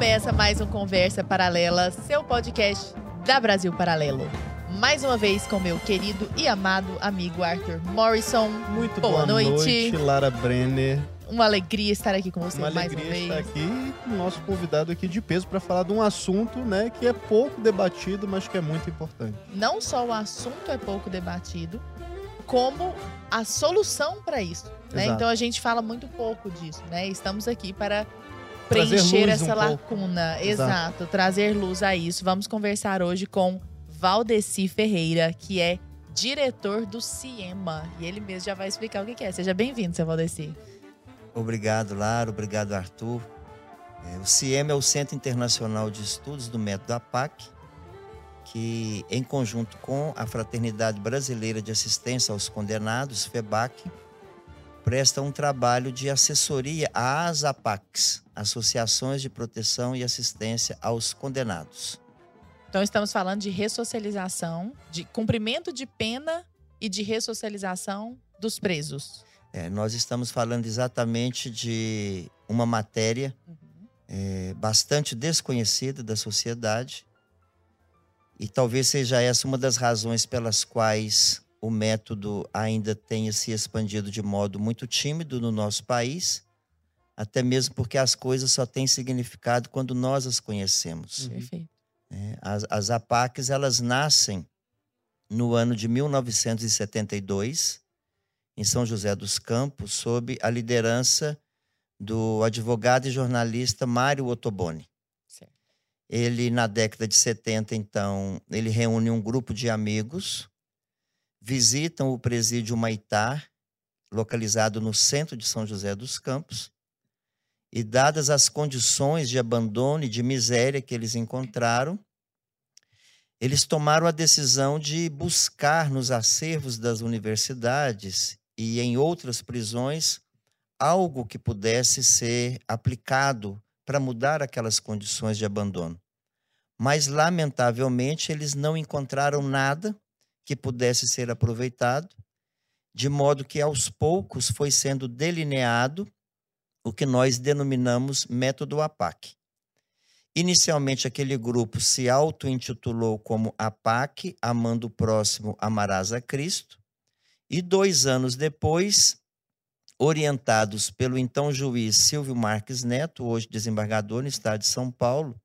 Começa mais um Conversa Paralela, seu podcast da Brasil Paralelo. Mais uma vez com meu querido e amado amigo Arthur Morrison. Muito boa, boa noite. noite, Lara Brenner. Uma alegria estar aqui com você Uma mais uma alegria vez. estar aqui com o nosso convidado aqui de peso para falar de um assunto, né, que é pouco debatido, mas que é muito importante. Não só o assunto é pouco debatido, como a solução para isso. Né? Então a gente fala muito pouco disso, né? Estamos aqui para preencher essa um lacuna. Exato. Exato, trazer luz a isso. Vamos conversar hoje com Valdeci Ferreira, que é diretor do CIEMA. E ele mesmo já vai explicar o que é. Seja bem-vindo, seu Valdeci. Obrigado, Lara. Obrigado, Arthur. É, o CIEM é o Centro Internacional de Estudos do Método APAC, que, em conjunto com a Fraternidade Brasileira de Assistência aos Condenados, FEBAC, presta um trabalho de assessoria às APACs, Associações de Proteção e Assistência aos Condenados. Então estamos falando de ressocialização, de cumprimento de pena e de ressocialização dos presos. É, nós estamos falando exatamente de uma matéria Uhum. é, bastante desconhecida da sociedade. E talvez seja essa uma das razões pelas quais o método ainda tenha se expandido de modo muito tímido no nosso país, até mesmo porque as coisas só têm significado quando nós as conhecemos. Uhum. Perfeito. né? As, as APACs, elas nascem no ano de 1972, em São José dos Campos, sob a liderança do advogado e jornalista Mário Ottoboni. Ele, na década de 70, então, ele reúne um grupo de amigos, visitam o presídio Maitá, localizado no centro de São José dos Campos, e dadas as condições de abandono e de miséria que eles encontraram, eles tomaram a decisão de buscar nos acervos das universidades e em outras prisões algo que pudesse ser aplicado para mudar aquelas condições de abandono. Mas, lamentavelmente, eles não encontraram nada que pudesse ser aproveitado, de modo que aos poucos foi sendo delineado o que nós denominamos método APAC. Inicialmente, aquele grupo se auto-intitulou como APAC, Amando o Próximo, Amarás a Cristo, e dois anos depois, orientados pelo então juiz Silvio Marques Neto, hoje desembargador no estado de São Paulo,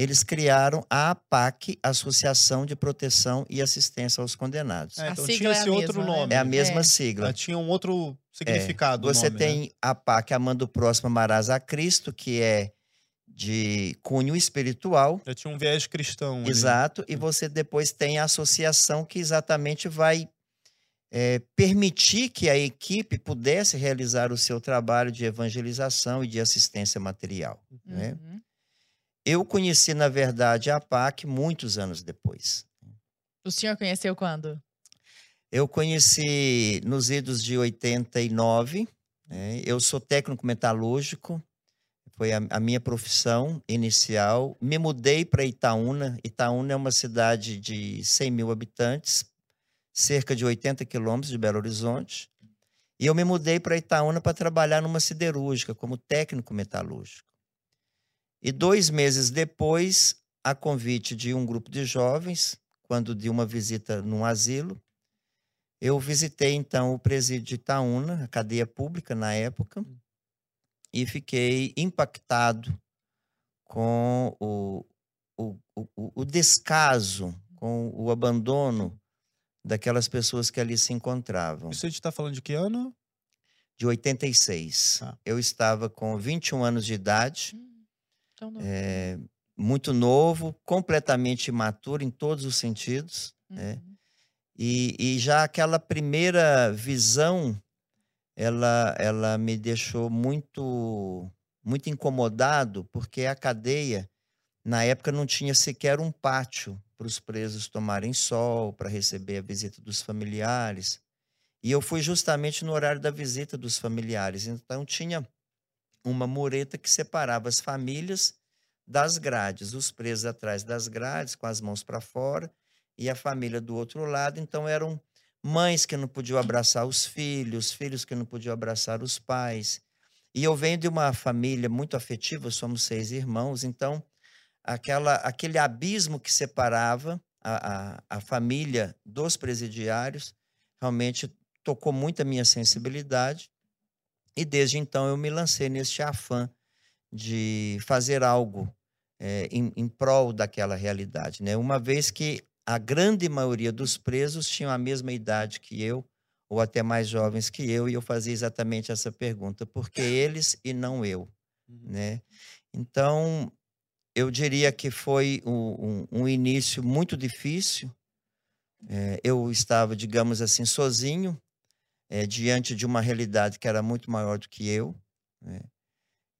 eles criaram a APAC, Associação de Proteção e Assistência aos Condenados. É, A então sigla tinha é a esse outro mesma, né? nome. É a mesma É. sigla. Ela tinha um outro significado. o Você nome, né? tem a PAC Amando o Próximo Amarás a Cristo, que é de cunho espiritual, Já tinha um viés cristão. ali. exato, e você depois tem a associação que exatamente vai é, permitir que a equipe pudesse realizar o seu trabalho de evangelização e de assistência material. né? Eu conheci, na verdade, a PAC muitos anos depois. O senhor conheceu quando? Eu conheci nos idos de 89. né? Eu sou técnico metalúrgico, foi a, a minha profissão inicial. Me mudei para Itaúna. Itaúna é uma cidade de 100 mil habitantes, cerca de 80 quilômetros de Belo Horizonte. E eu me mudei para Itaúna para trabalhar numa siderúrgica como técnico metalúrgico. E dois meses depois, a convite de um grupo de jovens, quando de uma visita num asilo, eu visitei então o presídio de Itaúna, a cadeia pública na época, e fiquei impactado com o, o, o, o descaso, com o abandono daquelas pessoas que ali se encontravam. Isso a gente tá falando de que ano? De 86. Ah. Eu estava com 21 anos de idade, Não. é, muito novo, completamente imaturo em todos os sentidos. é. Uhum. E, e já aquela primeira visão, ela, ela me deixou muito, muito incomodado, porque a cadeia, na época, não tinha sequer um pátio para os presos tomarem sol, para receber a visita dos familiares. E eu fui justamente no horário da visita dos familiares. Então, tinha uma mureta que separava as famílias das grades, os presos atrás das grades, com as mãos para fora, e a família do outro lado. Então, eram mães que não podiam abraçar os filhos, filhos que não podiam abraçar os pais. E eu venho de uma família muito afetiva, somos seis irmãos, então aquela, aquele abismo que separava a, a, a família dos presidiários realmente tocou muito a minha sensibilidade. E desde então eu me lancei neste afã de fazer algo é, em, em prol daquela realidade. Né? Uma vez que a grande maioria dos presos tinham a mesma idade que eu, ou até mais jovens que eu, e eu fazia exatamente essa pergunta: por que eles e não eu? Uhum. Né? Então, eu diria que foi um, um, um início muito difícil. É, eu estava, digamos assim, sozinho, é, diante de uma realidade que era muito maior do que eu. Né?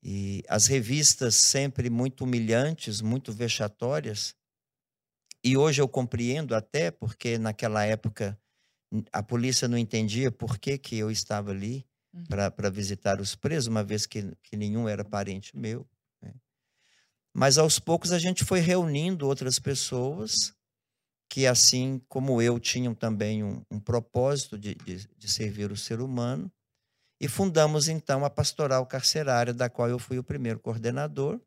E as revistas sempre muito humilhantes, muito vexatórias. E hoje eu compreendo até porque naquela época a polícia não entendia por que, que eu estava ali uhum. para visitar os presos, uma vez que, que nenhum era parente meu. Né? Mas aos poucos a gente foi reunindo outras pessoas que, assim como eu, tinham também um, um propósito de, de, de servir o ser humano. E fundamos então a Pastoral Carcerária, da qual eu fui o primeiro coordenador.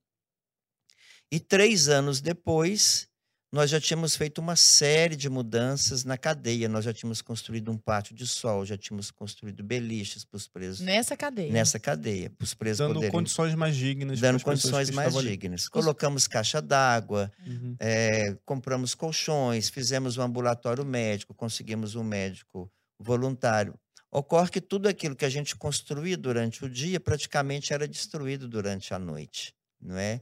E três anos depois, nós já tínhamos feito uma série de mudanças na cadeia. Nós já tínhamos construído um pátio de sol, já tínhamos construído beliches para os presos. Nessa cadeia. Nessa cadeia, para os presos dando poderem, condições mais dignas. Dando condições mais dignas. Ali. Colocamos caixa d'água, uhum. é, compramos colchões, fizemos um ambulatório médico, conseguimos um médico voluntário. Ocorre que tudo aquilo que a gente construía durante o dia praticamente era destruído durante a noite, não é?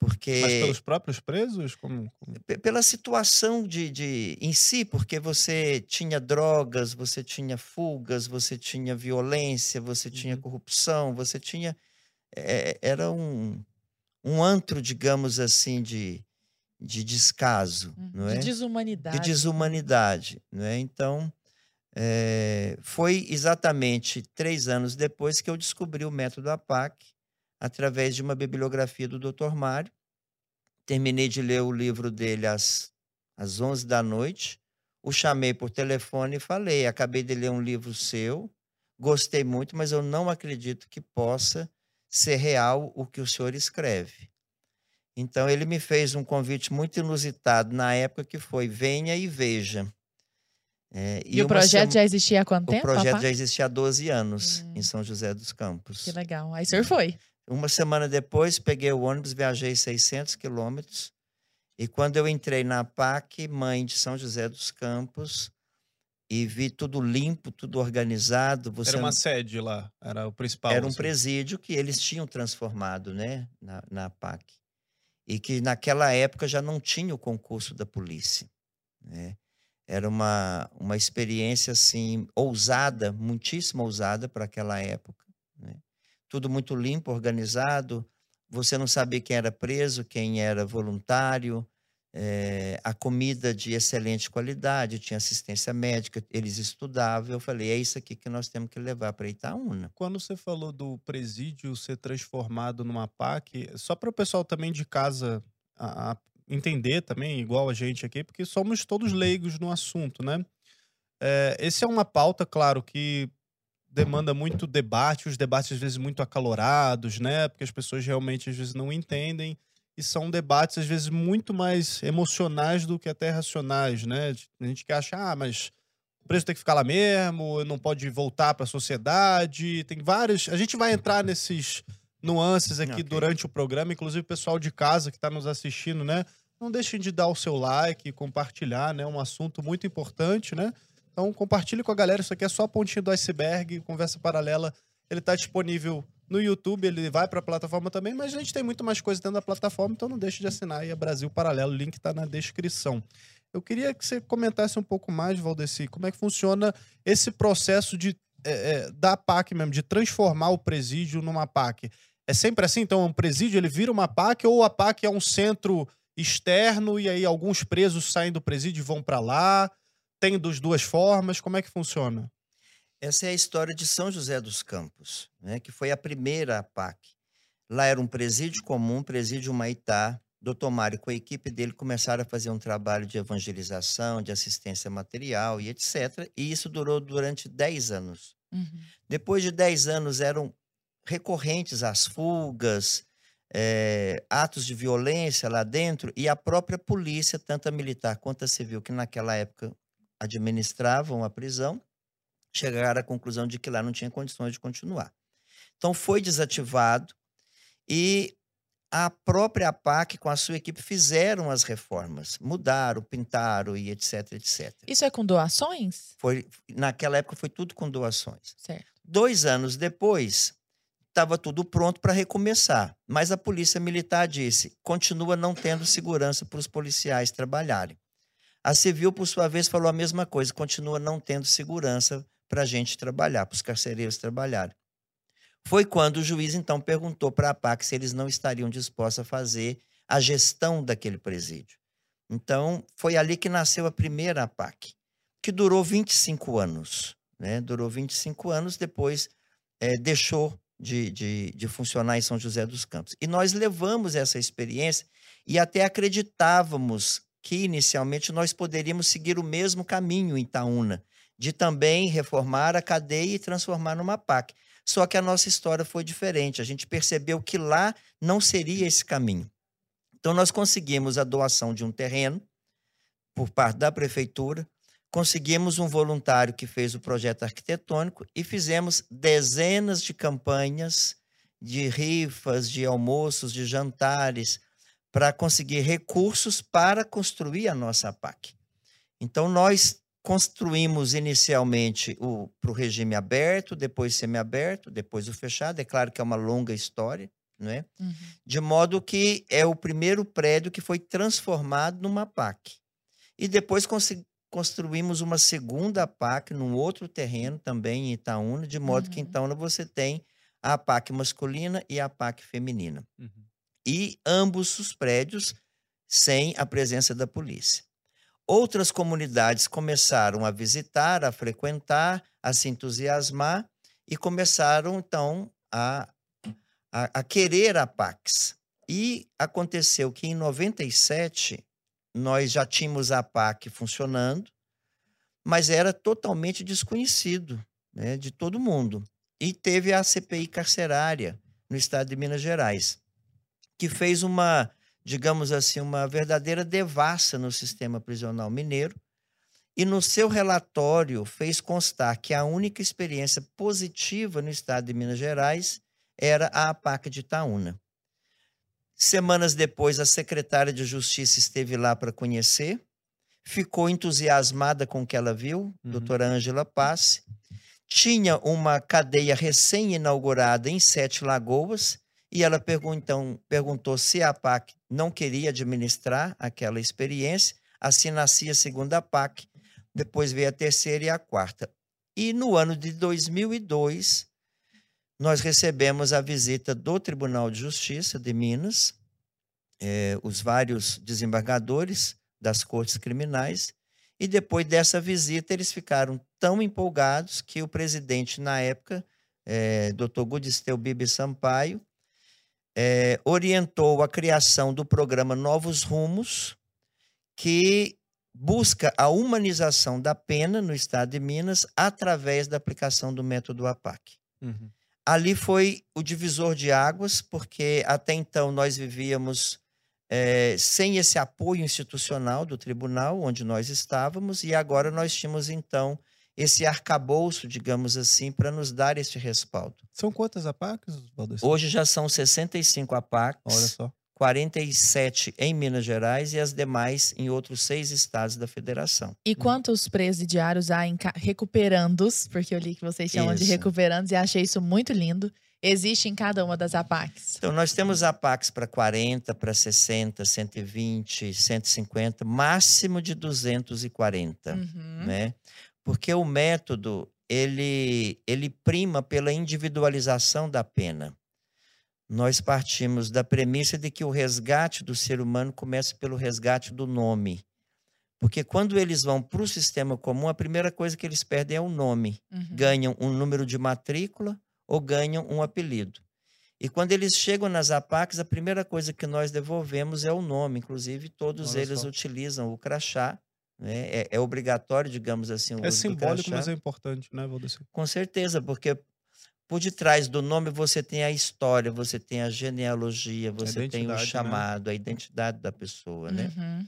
Porque, Mas pelos próprios presos? Como, como... Pela situação de, de, em si, porque você tinha drogas, você tinha fugas, você tinha violência, você uhum. tinha corrupção, você tinha. É, era um, um antro, digamos assim, de, de descaso. Uhum. Não é? De desumanidade. De desumanidade. Não é? Então, é, foi exatamente três anos depois que eu descobri o método APAC através de uma bibliografia do Dr. Mário. Terminei de ler o livro dele às, às 11 da noite. O chamei por telefone e falei: acabei de ler um livro seu, gostei muito, mas eu não acredito que possa ser real o que o senhor escreve. Então ele me fez um convite muito inusitado na época que foi venha e veja. É, e, e o projeto já existia há quanto tempo? O projeto já existia há 12 anos hum. em São José dos Campos. Que legal. Aí o senhor foi? Uma semana depois, peguei o ônibus, viajei 600 quilômetros. E quando eu entrei na PAC, mãe de São José dos Campos, e vi tudo limpo, tudo organizado. Você era uma sede lá, era o principal. Era um assim. presídio que eles tinham transformado né, na, na PAC. E que naquela época já não tinha o concurso da polícia. Né? Era uma, uma experiência assim ousada, muitíssimo ousada para aquela época. Tudo muito limpo, organizado. Você não sabia quem era preso, quem era voluntário. É, a comida de excelente qualidade, tinha assistência médica, eles estudavam. Eu falei, é isso aqui que nós temos que levar para Itaúna. Quando você falou do presídio ser transformado numa PAC, só para o pessoal também de casa a, a entender também, igual a gente aqui, porque somos todos leigos no assunto, né? É, esse é uma pauta, claro, que demanda muito debate, os debates às vezes muito acalorados, né? Porque as pessoas realmente às vezes não entendem e são debates às vezes muito mais emocionais do que até racionais, né? A gente quer achar, ah, mas o preço tem que ficar lá mesmo, não pode voltar para a sociedade, tem vários. A gente vai entrar nesses nuances aqui okay. durante o programa, inclusive o pessoal de casa que está nos assistindo, né? Não deixem de dar o seu like, compartilhar, né? Um assunto muito importante, né? Então compartilhe com a galera, isso aqui é só a pontinha do iceberg, conversa paralela. Ele está disponível no YouTube, ele vai para a plataforma também, mas a gente tem muito mais coisa dentro da plataforma, então não deixe de assinar aí a Brasil Paralelo, o link está na descrição. Eu queria que você comentasse um pouco mais, Valdeci, como é que funciona esse processo de é, é, da PAC mesmo, de transformar o presídio numa PAC. É sempre assim? Então, um presídio ele vira uma PAC ou a PAC é um centro externo e aí alguns presos saem do presídio e vão para lá? Tem dos duas formas? Como é que funciona? Essa é a história de São José dos Campos, né, que foi a primeira APAC. Lá era um presídio comum, presídio Maitá. Doutor Mário com a equipe dele começaram a fazer um trabalho de evangelização, de assistência material e etc. E isso durou durante 10 anos. Uhum. Depois de 10 anos eram recorrentes as fugas, eh, atos de violência lá dentro, e a própria polícia, tanto a militar quanto a civil, que naquela época administravam a prisão, chegaram à conclusão de que lá não tinha condições de continuar. Então foi desativado e a própria APAC, com a sua equipe, fizeram as reformas, mudaram, pintaram e etc, etc. Isso é com doações? Foi, naquela época foi tudo com doações. Certo. Dois anos depois, estava tudo pronto para recomeçar, mas a polícia militar disse: continua não tendo segurança para os policiais trabalharem. A civil, por sua vez, falou a mesma coisa: continua não tendo segurança para a gente trabalhar, para os carcereiros trabalharem. Foi quando o juiz então perguntou para a PAC se eles não estariam dispostos a fazer a gestão daquele presídio. Então, foi ali que nasceu a primeira APAC, que durou 25 anos. Né? Durou 25 anos, depois é, deixou de, de, de funcionar em São José dos Campos. E nós levamos essa experiência e até acreditávamos que inicialmente nós poderíamos seguir o mesmo caminho em Itaúna, de também reformar a cadeia e transformar numa PAC. Só que a nossa história foi diferente. A gente percebeu que lá não seria esse caminho. Então, nós conseguimos a doação de um terreno por parte da prefeitura, conseguimos um voluntário que fez o projeto arquitetônico e fizemos dezenas de campanhas de rifas, de almoços, de jantares, para conseguir recursos para construir a nossa PAC. Então, nós construímos inicialmente para o regime aberto, depois semiaberto, depois o fechado. É claro que é uma longa história, não é? Uhum. De modo que é o primeiro prédio que foi transformado numa PAC. E depois construímos uma segunda PAC num outro terreno, também em Itaúna, de modo Uhum. que em Itaúna você tem a PAC masculina e a PAC feminina. Uhum. E ambos os prédios sem a presença da polícia. Outras comunidades começaram a visitar, a frequentar, a se entusiasmar e começaram, então, a, a, a querer a Pax. E aconteceu que em 97 nós já tínhamos a PAC funcionando, mas era totalmente desconhecido né, de todo mundo. E teve a CPI carcerária no estado de Minas Gerais, que fez uma, digamos assim, uma verdadeira devassa no sistema prisional mineiro. E no seu relatório fez constar que a única experiência positiva no estado de Minas Gerais era a APAC de Itaúna. Semanas depois, a secretária de Justiça esteve lá para conhecer, ficou entusiasmada com o que ela viu, Uhum. doutora Ângela Passe. Tinha uma cadeia recém-inaugurada em Sete Lagoas, e ela pergun então, perguntou se a PAC não queria administrar aquela experiência. Assim nascia a segunda PAC, depois veio a terceira e a quarta. E no ano de 2002, nós recebemos a visita do Tribunal de Justiça de Minas, eh, os vários desembargadores das cortes criminais, e depois dessa visita eles ficaram tão empolgados que o presidente, na época, eh, Dr. Gudisteu Bibi Sampaio, eh, orientou a criação do programa Novos Rumos, que busca a humanização da pena no estado de Minas através da aplicação do método APAC. Uhum. Ali foi o divisor de águas, porque até então nós vivíamos eh, sem esse apoio institucional do tribunal onde nós estávamos, e agora nós tínhamos então esse arcabouço, digamos assim, para nos dar esse respaldo. São quantas APACs, Valdeci? Hoje já são 65 APACs, Olha só. 47 em Minas Gerais e as demais em outros seis estados da federação. E quantos presidiários há em recuperandos? Porque eu li que vocês chamam de Isso. recuperandos e achei isso muito lindo. Existe em cada uma das APACs. Então, nós temos APACs para 40, para 60, 120, 150, máximo de 240, Uhum. né? Porque o método, ele, ele prima pela individualização da pena. Nós partimos da premissa de que o resgate do ser humano começa pelo resgate do nome. Porque quando eles vão para o sistema comum, a primeira coisa que eles perdem é o nome Uhum. ganham um número de matrícula ou ganham um apelido. E quando eles chegam nas APACs, a primeira coisa que nós devolvemos é o nome. Inclusive, todos Olha eles só. utilizam o crachá. Né? É, é obrigatório, digamos assim, o É simbólico, mas é importante, né, Valdeci? Com certeza, porque por detrás do nome você tem a história, você tem a genealogia, você tem o né? chamado, a identidade da pessoa, né? Uhum.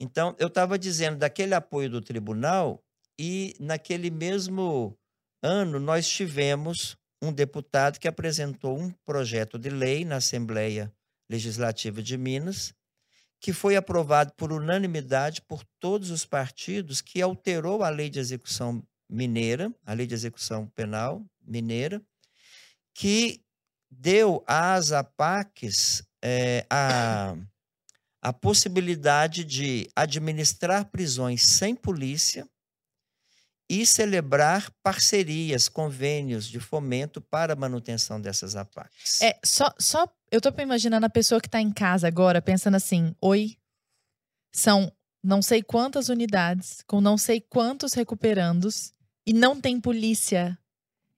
Então, eu estava dizendo daquele apoio do tribunal, e naquele mesmo ano nós tivemos um deputado que apresentou um projeto de lei na Assembleia Legislativa de Minas, que foi aprovado por unanimidade por todos os partidos, que alterou a lei de execução mineira, a lei de execução penal mineira, que deu às APACs eh, a, a possibilidade de administrar prisões sem polícia e celebrar parcerias, convênios de fomento para a manutenção dessas APACs. É, só, só eu tô imaginando a pessoa que tá em casa agora pensando assim: oi, são não sei quantas unidades, com não sei quantos recuperandos, e não tem polícia.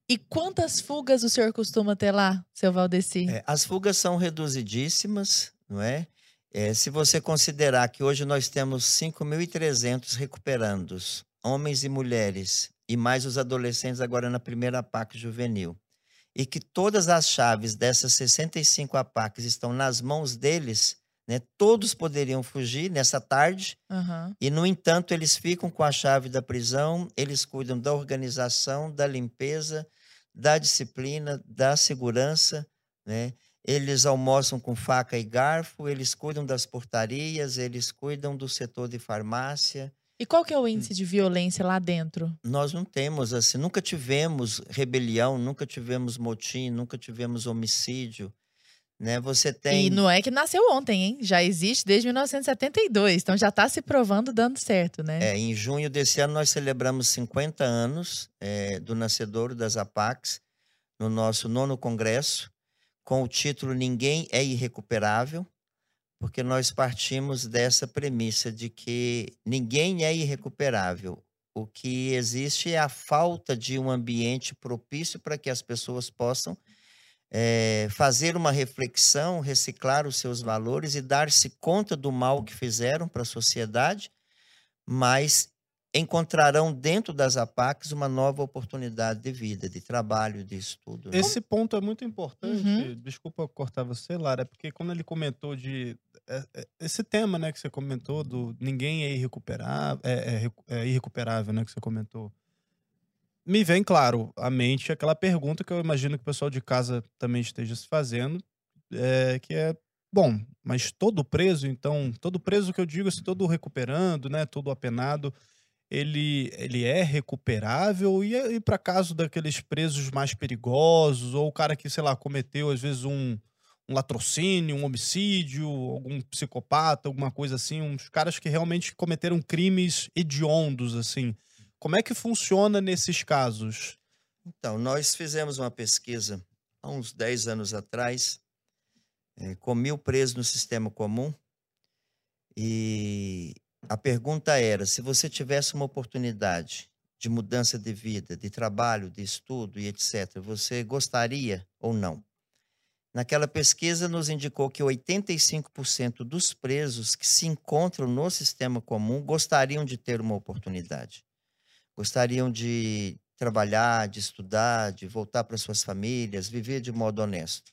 E quantas fugas o senhor costuma ter lá, seu Valdeci? É, as fugas são reduzidíssimas, não é? É, se você considerar que hoje nós temos 5.300 recuperandos, homens e mulheres, e mais os adolescentes agora na primeira APAC juvenil, e que todas as chaves dessas 65 APACs estão nas mãos deles, né, todos poderiam fugir nessa tarde, Aham. e, no entanto, eles ficam com a chave da prisão, eles cuidam da organização, da limpeza, da disciplina, da segurança, né? Eles almoçam com faca e garfo, eles cuidam das portarias, eles cuidam do setor de farmácia. E qual que é o índice de violência lá dentro? Nós não temos assim, nunca tivemos rebelião, nunca tivemos motim, nunca tivemos homicídio, né? Você tem E não é que nasceu ontem, hein? Já existe desde 1972, então já tá se provando dando certo, né? É, em junho desse ano, nós celebramos 50 anos eh, do nascedouro das APACs, no nosso nono congresso, com o título Ninguém é Irrecuperável, porque nós partimos dessa premissa de que ninguém é irrecuperável. O que existe é a falta de um ambiente propício para que as pessoas possam eh, fazer uma reflexão, reciclar os seus valores e dar-se conta do mal que fizeram para a sociedade, mas encontrarão dentro das APACs uma nova oportunidade de vida, de trabalho, de estudo. né? Esse ponto é muito importante. Uhum. Desculpa cortar você, Lara, porque quando ele comentou de. É, é, Esse tema, né, que você comentou, do ninguém é irrecuperável, é, é é irrecuperável, né, que você comentou. Me vem, claro, à mente aquela pergunta que eu imagino que o pessoal de casa também esteja se fazendo, é, que é, bom, mas todo preso, então, todo preso que eu digo, assim, todo recuperando, né, todo apenado, ele, ele é recuperável e, e para caso daqueles presos mais perigosos ou o cara que, sei lá, cometeu às vezes um, um latrocínio, um homicídio, algum psicopata, alguma coisa assim, uns caras que realmente cometeram crimes hediondos, assim. Como é que funciona nesses casos? Então, nós fizemos uma pesquisa há uns 10 anos atrás, eh, com mil presos no sistema comum, e a pergunta era: se você tivesse uma oportunidade de mudança de vida, de trabalho, de estudo e etc., você gostaria ou não? Naquela pesquisa, nos indicou que 85% dos presos que se encontram no sistema comum gostariam de ter uma oportunidade. Gostariam de trabalhar, de estudar, de voltar para suas famílias, viver de modo honesto.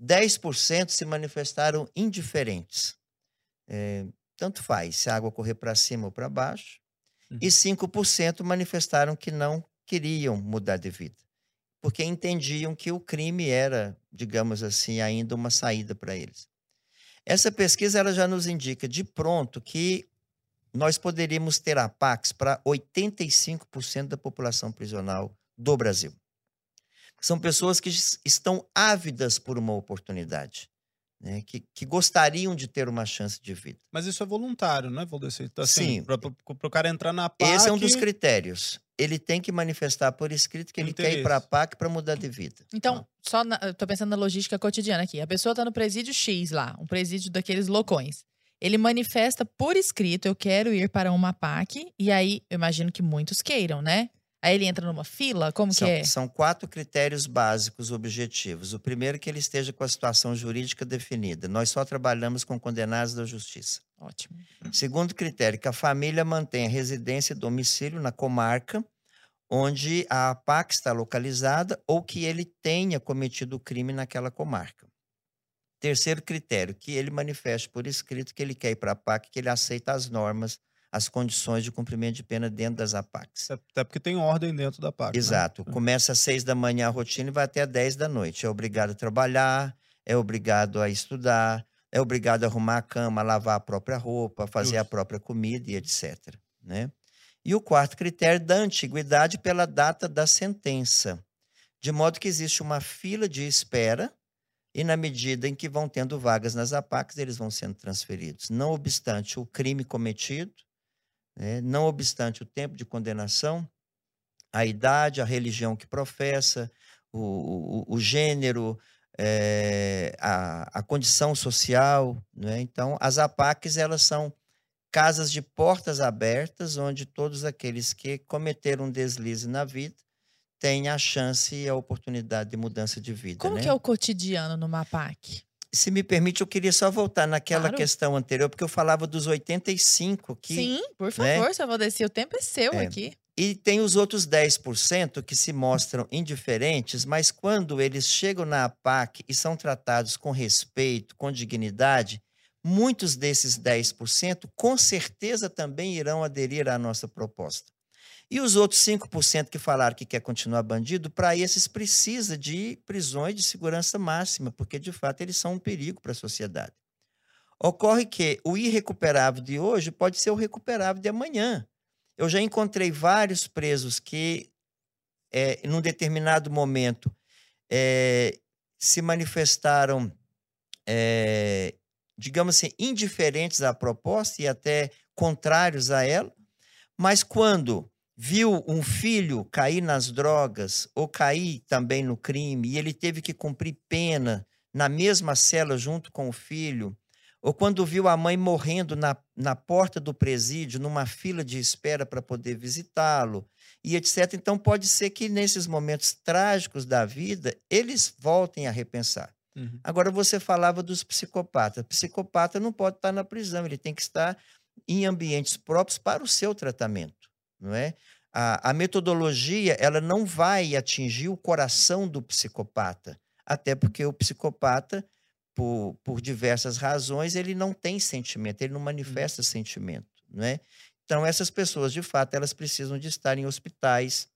10% se manifestaram indiferentes. É, tanto faz se a água correr para cima ou para baixo. Uhum. E 5% manifestaram que não queriam mudar de vida, porque entendiam que o crime era, digamos assim, ainda uma saída para eles. Essa pesquisa ela já nos indica de pronto que nós poderíamos ter APACs para 85% da população prisional do Brasil. São pessoas que es- estão ávidas por uma oportunidade, né? que, que gostariam de ter uma chance de vida. Mas isso é voluntário, né, Valdeci? Então, assim, Sim. Para o cara entrar na PAC... Esse é um dos critérios. Ele tem que manifestar por escrito que ele quer ir para a Interesse. PAC para mudar de vida. Então, só na, eu tô pensando na logística cotidiana aqui. A pessoa tá no presídio X lá, um presídio daqueles loucões. Ele manifesta por escrito, eu quero ir para uma PAC, e aí eu imagino que muitos queiram, né? Aí ele entra numa fila, como São, que é? são quatro critérios básicos objetivos. O primeiro é que ele esteja com a situação jurídica definida. Nós só trabalhamos com condenados da justiça. Ótimo. Segundo critério, que a família mantenha residência e domicílio na comarca onde a APAC está localizada ou que ele tenha cometido o crime naquela comarca. Terceiro critério, que ele manifeste por escrito que ele quer ir para a APAC, que ele aceita as normas, as condições de cumprimento de pena dentro das APACs. Até porque tem ordem dentro da PAC. Exato. Né? Começa às seis da manhã a rotina e vai até às dez da noite. É obrigado a trabalhar, é obrigado a estudar, é obrigado a arrumar a cama, lavar a própria roupa, fazer Justo. a própria comida e etc. Né? E o quarto critério da antiguidade pela data da sentença, de modo que existe uma fila de espera e na medida em que vão tendo vagas nas APACs, eles vão sendo transferidos. Não obstante o crime cometido, né, não obstante o tempo de condenação, a idade, a religião que professa, o, o, o gênero, é, a, a condição social. Né? Então, as APACs elas são casas de portas abertas, onde todos aqueles que cometeram um deslize na vida têm a chance e a oportunidade de mudança de vida. Como né? que é o cotidiano numa PAC? Se me permite, eu queria só voltar naquela claro. questão anterior, porque eu falava dos 85 que. Sim, por né? favor, né? seu Valdeci, o tempo é seu é. aqui. E tem os outros 10% que se mostram indiferentes, mas quando eles chegam na APAC e são tratados com respeito, com dignidade, muitos desses 10% com certeza também irão aderir à nossa proposta. E os outros 5% que falaram que quer continuar bandido, para esses precisa de prisões de segurança máxima, porque de fato eles são um perigo para a sociedade. Ocorre que o irrecuperável de hoje pode ser o recuperável de amanhã. Eu já encontrei vários presos que, é, num determinado momento, é, se manifestaram é, digamos assim, indiferentes à proposta e até contrários a ela, mas quando viu um filho cair nas drogas ou cair também no crime e ele teve que cumprir pena na mesma cela junto com o filho, ou quando viu a mãe morrendo na, na porta do presídio, numa fila de espera para poder visitá-lo, e etc. Então, pode ser que nesses momentos trágicos da vida, eles voltem a repensar. Uhum. Agora, você falava dos psicopatas. Psicopata não pode estar na prisão, ele tem que estar em ambientes próprios para o seu tratamento, não é? A, a metodologia, ela não vai atingir o coração do psicopata, até porque o psicopata, por, por diversas razões, ele não tem sentimento, ele não manifesta uhum. sentimento, não é? Então, essas pessoas, de fato, elas precisam de estar em hospitais,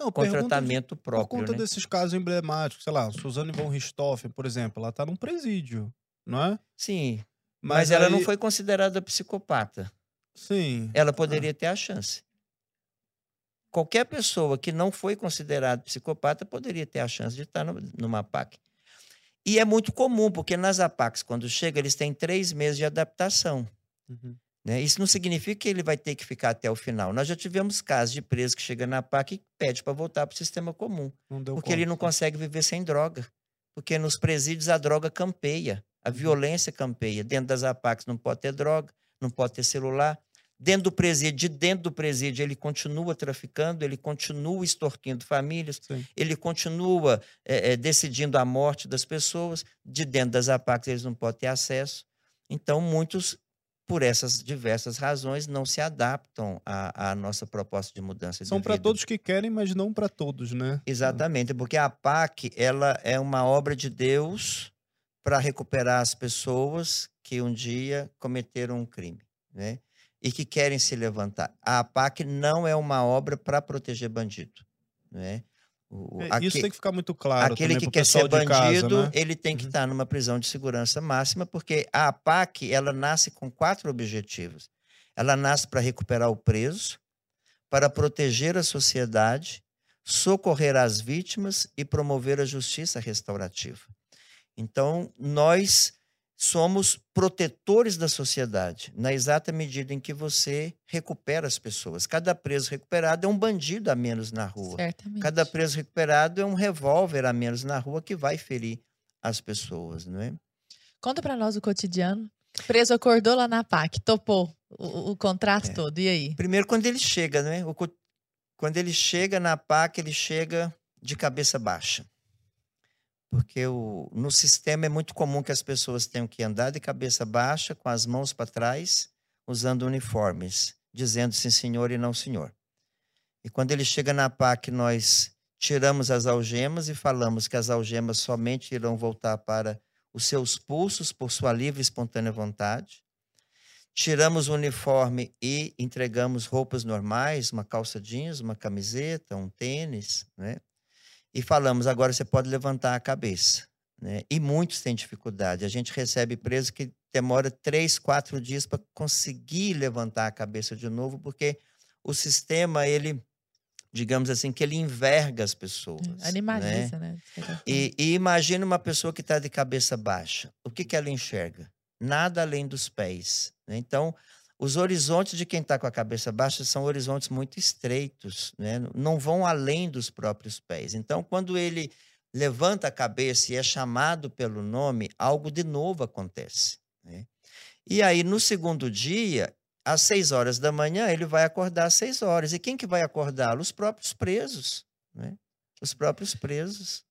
não, com tratamento de, próprio. Por conta né? desses casos emblemáticos, sei lá, Suzane von Richthofen, por exemplo, ela está num presídio, não é? Sim. Mas, mas ela aí... não foi considerada psicopata. Sim. Ela poderia ah. ter a chance. Qualquer pessoa que não foi considerada psicopata poderia ter a chance de estar no, numa PAC. E é muito comum, porque nas APACs, quando chega, eles têm três meses de adaptação. Uhum. Né? Isso não significa que ele vai ter que ficar até o final. Nós já tivemos casos de preso que chega na PAC e pede para voltar para o sistema comum. porque conta. ele não consegue viver sem droga. Porque nos presídios a droga campeia, a uhum. violência campeia. Dentro das APACs não pode ter droga, não pode ter celular. Dentro do presídio, de dentro do presídio, ele continua traficando, ele continua extorquindo famílias, Sim. ele continua é, é, decidindo a morte das pessoas. De dentro das APACs, eles não podem ter acesso. Então, muitos por essas diversas razões, não se adaptam à, à nossa proposta de mudança São para todos que querem, mas não para todos, né? Exatamente, porque a PAC ela é uma obra de Deus para recuperar as pessoas que um dia cometeram um crime, né? E que querem se levantar. A PAC não é uma obra para proteger bandido, né? O, é, Isso tem que ficar muito claro. Aquele que quer ser bandido, casa, né? ele tem que uhum. estar numa prisão de segurança máxima, porque a APAC ela nasce com quatro objetivos. Ela nasce para recuperar o preso, para proteger a sociedade, socorrer as vítimas e promover a justiça restaurativa. Então, nós somos protetores da sociedade, na exata medida em que você recupera as pessoas. Cada preso recuperado é um bandido a menos na rua. Certamente. Cada preso recuperado é um revólver a menos na rua que vai ferir as pessoas, não é? Conta para nós o cotidiano. Preso acordou lá na PAC, topou o, o contrato é. todo, e aí? Primeiro, quando ele chega, né? O, quando ele chega na PAC, ele chega de cabeça baixa porque o, no sistema é muito comum que as pessoas tenham que andar de cabeça baixa, com as mãos para trás, usando uniformes, dizendo sim senhor e não senhor. E quando ele chega na PAC, nós tiramos as algemas e falamos que as algemas somente irão voltar para os seus pulsos por sua livre e espontânea vontade. Tiramos o uniforme e entregamos roupas normais, uma calça jeans, uma camiseta, um tênis, né? E falamos, agora você pode levantar a cabeça. Né? E muitos têm dificuldade. A gente recebe preso que demora três, quatro dias para conseguir levantar a cabeça de novo, porque o sistema, ele, digamos assim, que ele enverga as pessoas. É, Animaliza, né? né? E, e imagina uma pessoa que está de cabeça baixa. O que, que ela enxerga? Nada além dos pés. Né? Então, os horizontes de quem está com a cabeça baixa são horizontes muito estreitos, né? não vão além dos próprios pés. Então, quando ele levanta a cabeça e é chamado pelo nome, algo de novo acontece. Né? E aí, no segundo dia, às seis horas da manhã, ele vai acordar às seis horas. E quem que vai acordá-lo? Os próprios presos. Né? Os próprios presos.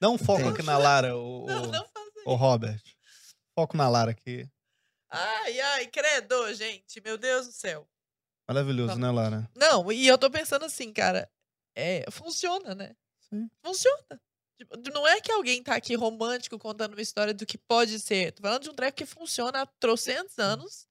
Dá um foco Entende? aqui na Lara, o, não, não o Robert. Foco na Lara aqui. Ai, ai, credo, gente. Meu Deus do céu. Maravilhoso, né, Lara? Não, e eu tô pensando assim, cara. É, funciona, né? Sim. Funciona. Tipo, não é que alguém tá aqui romântico contando uma história do que pode ser. Tô falando de um treco que funciona há trocentos anos,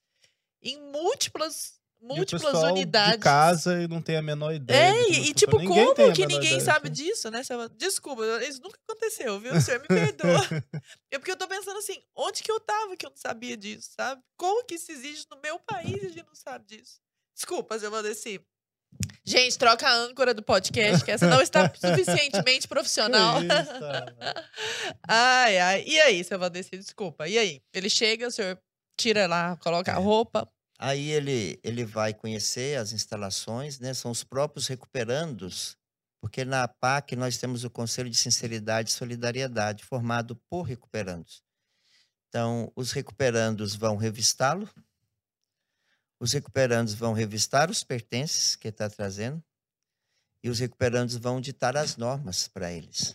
em múltiplas múltiplas unidades. De casa e não tem a menor ideia. É, e tipo, ninguém como que ninguém sabe disso, né? Desculpa, isso nunca aconteceu, viu? O senhor me perdoa. é porque eu tô pensando assim, onde que eu tava que eu não sabia disso, sabe? Como que isso existe no meu país e a gente não sabe disso? Desculpa, eu vou descer. Gente, troca a âncora do podcast, que essa não está suficientemente profissional. ai, ai. E aí, seu Valdeci, desculpa. E aí? Ele chega, o senhor tira lá, coloca a é. roupa. Aí ele, ele vai conhecer as instalações, né? São os próprios recuperandos, porque na PAC nós temos o Conselho de Sinceridade e Solidariedade, formado por recuperandos. Então, os recuperandos vão revistá-lo, os recuperandos vão revistar os pertences que está trazendo e os recuperandos vão ditar as normas para eles.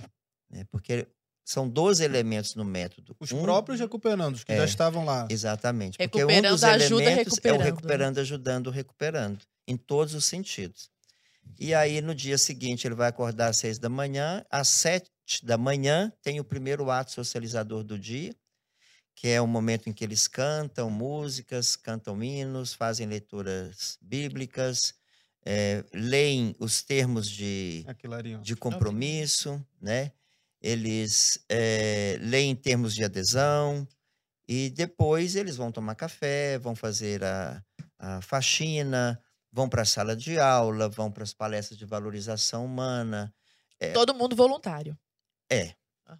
Né? Porque são 12 elementos no método. Os um, próprios recuperandos que é, já estavam lá. Exatamente. Porque um dos elementos é o recuperando ajudando o recuperando, em todos os sentidos. E aí, no dia seguinte, ele vai acordar às seis da manhã. Às sete da manhã, tem o primeiro ato socializador do dia, que é o momento em que eles cantam músicas, cantam hinos, fazem leituras bíblicas, é, leem os termos de, de compromisso, né? Eles é, leem termos de adesão e depois eles vão tomar café, vão fazer a, a faxina, vão para a sala de aula, vão para as palestras de valorização humana. É, Todo mundo voluntário. É.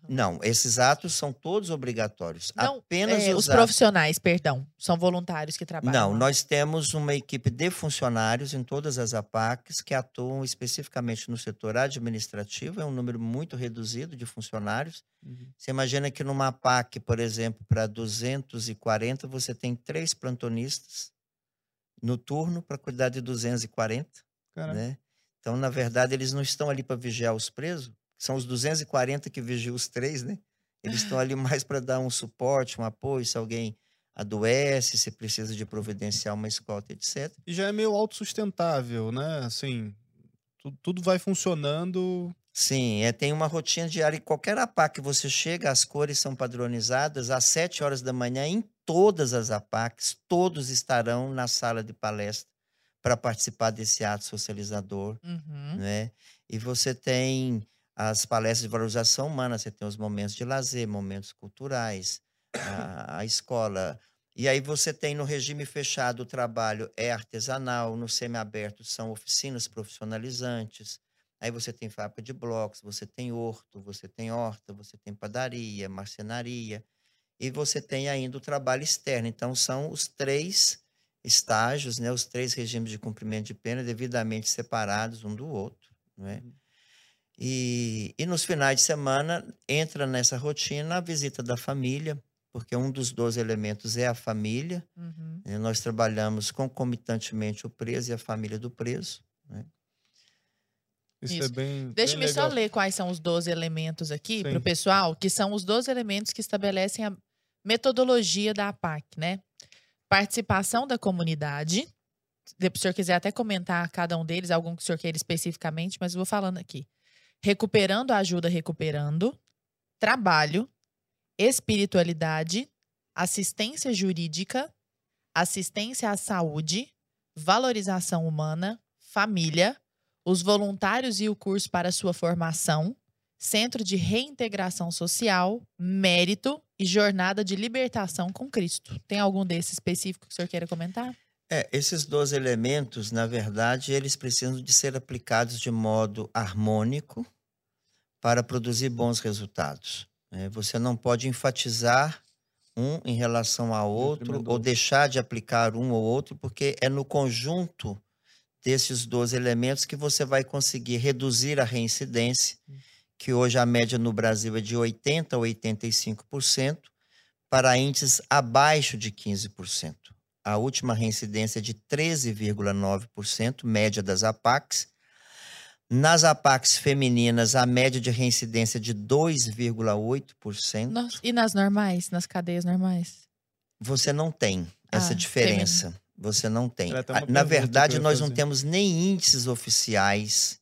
Não, esses atos são todos obrigatórios. Não, Apenas é, os, os profissionais, perdão, são voluntários que trabalham. Não, nós temos uma equipe de funcionários em todas as APACs que atuam especificamente no setor administrativo, é um número muito reduzido de funcionários. Uhum. Você imagina que numa APAC, por exemplo, para 240, você tem três plantonistas no turno para cuidar de 240, né? Então, na verdade, eles não estão ali para vigiar os presos, são os 240 que vigiam os três, né? Eles estão ali mais para dar um suporte, um apoio, se alguém adoece, se precisa de providenciar uma escolta, etc. E já é meio autossustentável, né? Assim, tudo, tudo vai funcionando. Sim, é, tem uma rotina diária. E qualquer APAC que você chega, as cores são padronizadas. Às 7 horas da manhã, em todas as APACs, todos estarão na sala de palestra para participar desse ato socializador. Uhum. Né? E você tem as palestras de valorização humana, você tem os momentos de lazer, momentos culturais, a, a escola. E aí você tem no regime fechado o trabalho é artesanal, no semiaberto são oficinas profissionalizantes. Aí você tem fábrica de blocos, você tem horto, você tem horta, você tem padaria, marcenaria. E você tem ainda o trabalho externo. Então, são os três estágios, né, os três regimes de cumprimento de pena devidamente separados um do outro. Não é? Uhum. E, e nos finais de semana entra nessa rotina a visita da família, porque um dos 12 elementos é a família. Uhum. Nós trabalhamos concomitantemente o preso e a família do preso. Né? Isso, Isso, é bem. Deixa-me só ler quais são os 12 elementos aqui para o pessoal, que são os 12 elementos que estabelecem a metodologia da APAC, né? Participação da comunidade, se o senhor quiser até comentar cada um deles, algum que o senhor queira especificamente, mas eu vou falando aqui. Recuperando ajuda recuperando, trabalho, espiritualidade, assistência jurídica, assistência à saúde, valorização humana, família, os voluntários e o curso para sua formação, centro de reintegração social, mérito e jornada de libertação com Cristo. Tem algum desses específico que o senhor queira comentar? É, esses dois elementos, na verdade, eles precisam de ser aplicados de modo harmônico para produzir bons resultados. né? você não pode enfatizar um em relação ao outro ou deixar de aplicar um ou outro, porque é no conjunto desses dois elementos que você vai conseguir reduzir a reincidência, que hoje a média no Brasil é de 80% a 85%, para índices abaixo de 15% a última reincidência é de 13,9%, média das APACs. Nas APACs femininas, a média de reincidência é de 2,8%. E nas normais, nas cadeias normais? Você não tem essa Ah, diferença. feminina. Você não tem. Na verdade, nós não temos nem índices oficiais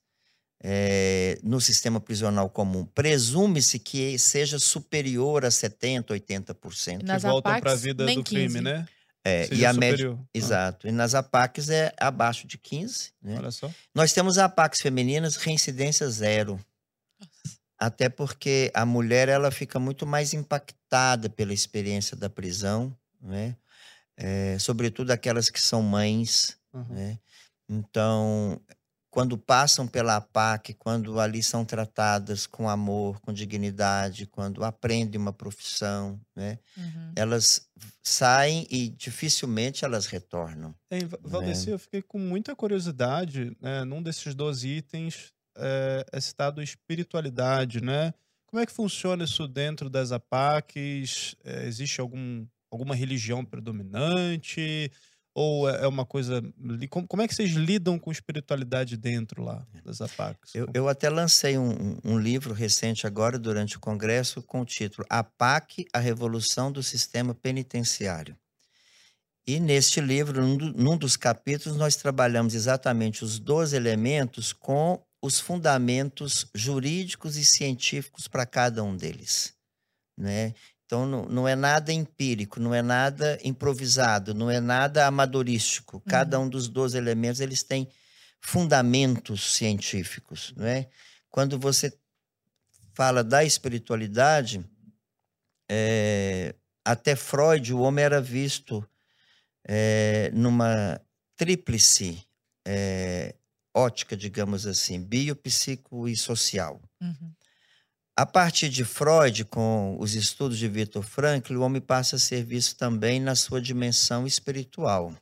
eh, no sistema prisional comum. Presume-se que seja superior a 70%, 80%. E nas que voltam para a vida do crime, 15. né? É, Seja e a média. Ah, Exato. E nas APACs é abaixo de 15, né? olha só. Nós temos APACs femininas, reincidência zero. Até porque a mulher ela fica muito mais impactada pela experiência da prisão, né? É, sobretudo aquelas que são mães, Uhum. né? Então, quando passam pela APAC, quando ali são tratadas com amor, com dignidade, quando aprendem uma profissão, né? Uhum. Elas saem e dificilmente elas retornam. Hein, Va- Valdeci, eu fiquei com muita curiosidade, né? Num desses 12 itens é, é citado espiritualidade, né? Como é que funciona isso dentro das APACs? É, existe algum, alguma religião predominante? Ou é é uma coisa. Como, é que vocês lidam com espiritualidade dentro lá das APACs? Eu, eu até lancei um, um- livro recente agora, durante o Congresso, com o título A PAC, a Revolução do Sistema Penitenciário. E neste livro, num, do- num dos capítulos, nós trabalhamos exatamente os 12 elementos com os fundamentos jurídicos e científicos para cada um deles. Né? Então, não, não é nada empírico, não é nada improvisado, não é nada amadorístico. Cada um dos 12 elementos, eles têm fundamentos científicos, não é? Quando você fala da espiritualidade, é, até Freud, o homem era visto é, numa tríplice é, ótica, digamos assim, biopsico e social. Uhum. A partir de Freud, com os estudos de Viktor Frankl, o homem passa a ser visto também na sua dimensão espiritual.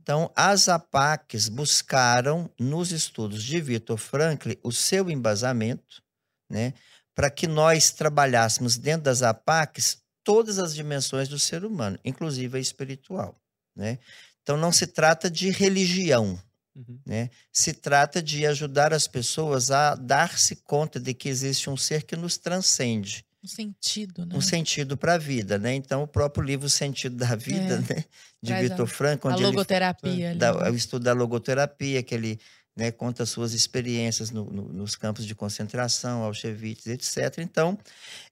Então, as APACs buscaram, nos estudos de Viktor Frankl, o seu embasamento, né, para que nós trabalhássemos dentro das APACs todas as dimensões do ser humano, inclusive a espiritual. Né? Então, não se trata de religião, Uhum. né? Se trata de ajudar as pessoas a dar-se conta de que existe um ser que nos transcende, Um sentido, né? um sentido para a vida, né? Então, o próprio livro Sentido da Vida, É, né? de traz a- Vitor Franco, A onde ele logoterapia ali. dá né? o estudo da logoterapia, que ele né, conta suas experiências no- no- nos campos de concentração, Auschwitz, etc. Então,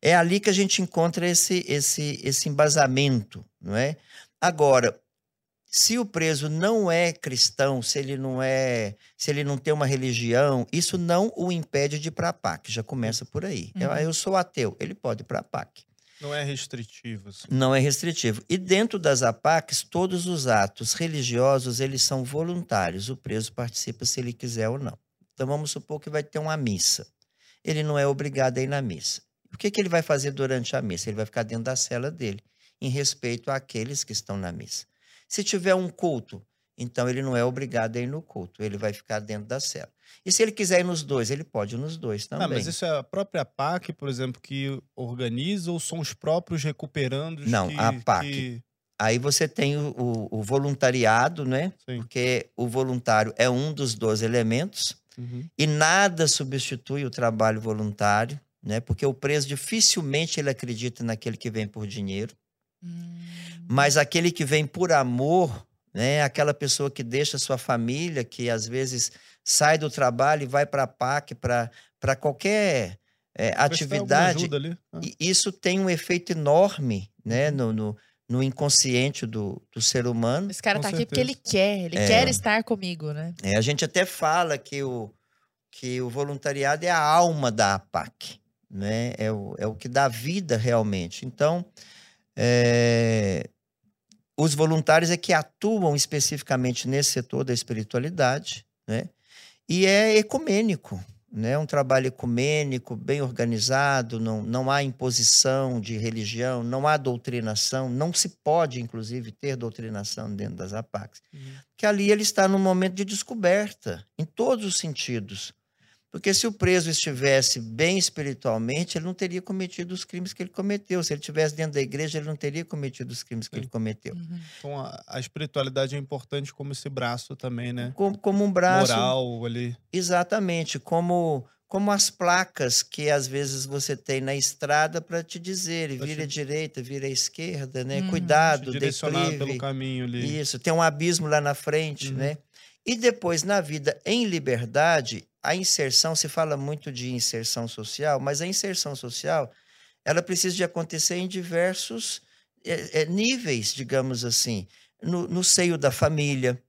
é ali que a gente encontra esse, esse, esse embasamento, não é? Agora, se o preso não é cristão, se ele não é, se ele não tem uma religião, isso não o impede de ir para a PAC, já começa por aí. Eu, Uhum. eu sou ateu, ele pode ir para a PAC. Não é restritivo. Assim. Não é restritivo. E dentro das APACs, todos os atos religiosos, eles são voluntários. O preso participa se ele quiser ou não. Então, vamos supor que vai ter uma missa. Ele não é obrigado a ir na missa. O que, que ele vai fazer durante a missa? Ele vai ficar dentro da cela dele, em respeito àqueles que estão na missa. Se tiver um culto, então ele não é obrigado a ir no culto. Ele vai ficar dentro da cela. E se ele quiser ir nos dois, ele pode ir nos dois também. Ah, mas isso é a própria PAC, por exemplo, que organiza ou são os próprios recuperandos? Não, que, a PAC. que- Aí você tem o, o- o voluntariado, né? Sim. Porque o voluntário é um dos 12 elementos Uhum. e nada substitui o trabalho voluntário, né? Porque o preso dificilmente ele acredita naquele que vem por dinheiro, Hum. Mas aquele que vem por amor, né? Aquela pessoa que deixa sua família, que às vezes sai do trabalho e vai para a PAC, para qualquer é, atividade. Ali. Ah. E isso tem um efeito enorme né? no, no, no inconsciente do, do ser humano. Esse cara Com tá aqui porque ele quer, ele É. quer estar comigo, né? É, a gente até fala que o, que o voluntariado é a alma da APAC, né? é, o, é o que dá vida realmente. Então, é, os voluntários é que atuam especificamente nesse setor da espiritualidade, né? e é ecumênico. Né? Um trabalho ecumênico, bem organizado, não, não há imposição de religião, não há doutrinação, não se pode, inclusive, ter doutrinação dentro das APACs que ali ele está num momento de descoberta, em todos os sentidos. Porque se o preso estivesse bem espiritualmente, ele não teria cometido os crimes que ele cometeu. Se ele estivesse dentro da igreja, ele não teria cometido os crimes que ele cometeu. Uhum. Então a, a espiritualidade é importante como esse braço também, né? Como, como um braço. Moral ali. Exatamente, como, como as placas que às vezes você tem na estrada para te dizer, vira à direita, vira à esquerda, né? Uhum. Cuidado, direcionado declive. pelo caminho ali. Isso, tem um abismo lá na frente, Uhum. né? E depois, na vida em liberdade, a inserção, se fala muito de inserção social, mas a inserção social, ela precisa de acontecer em diversos eh, eh, níveis, digamos assim. No, no seio da família,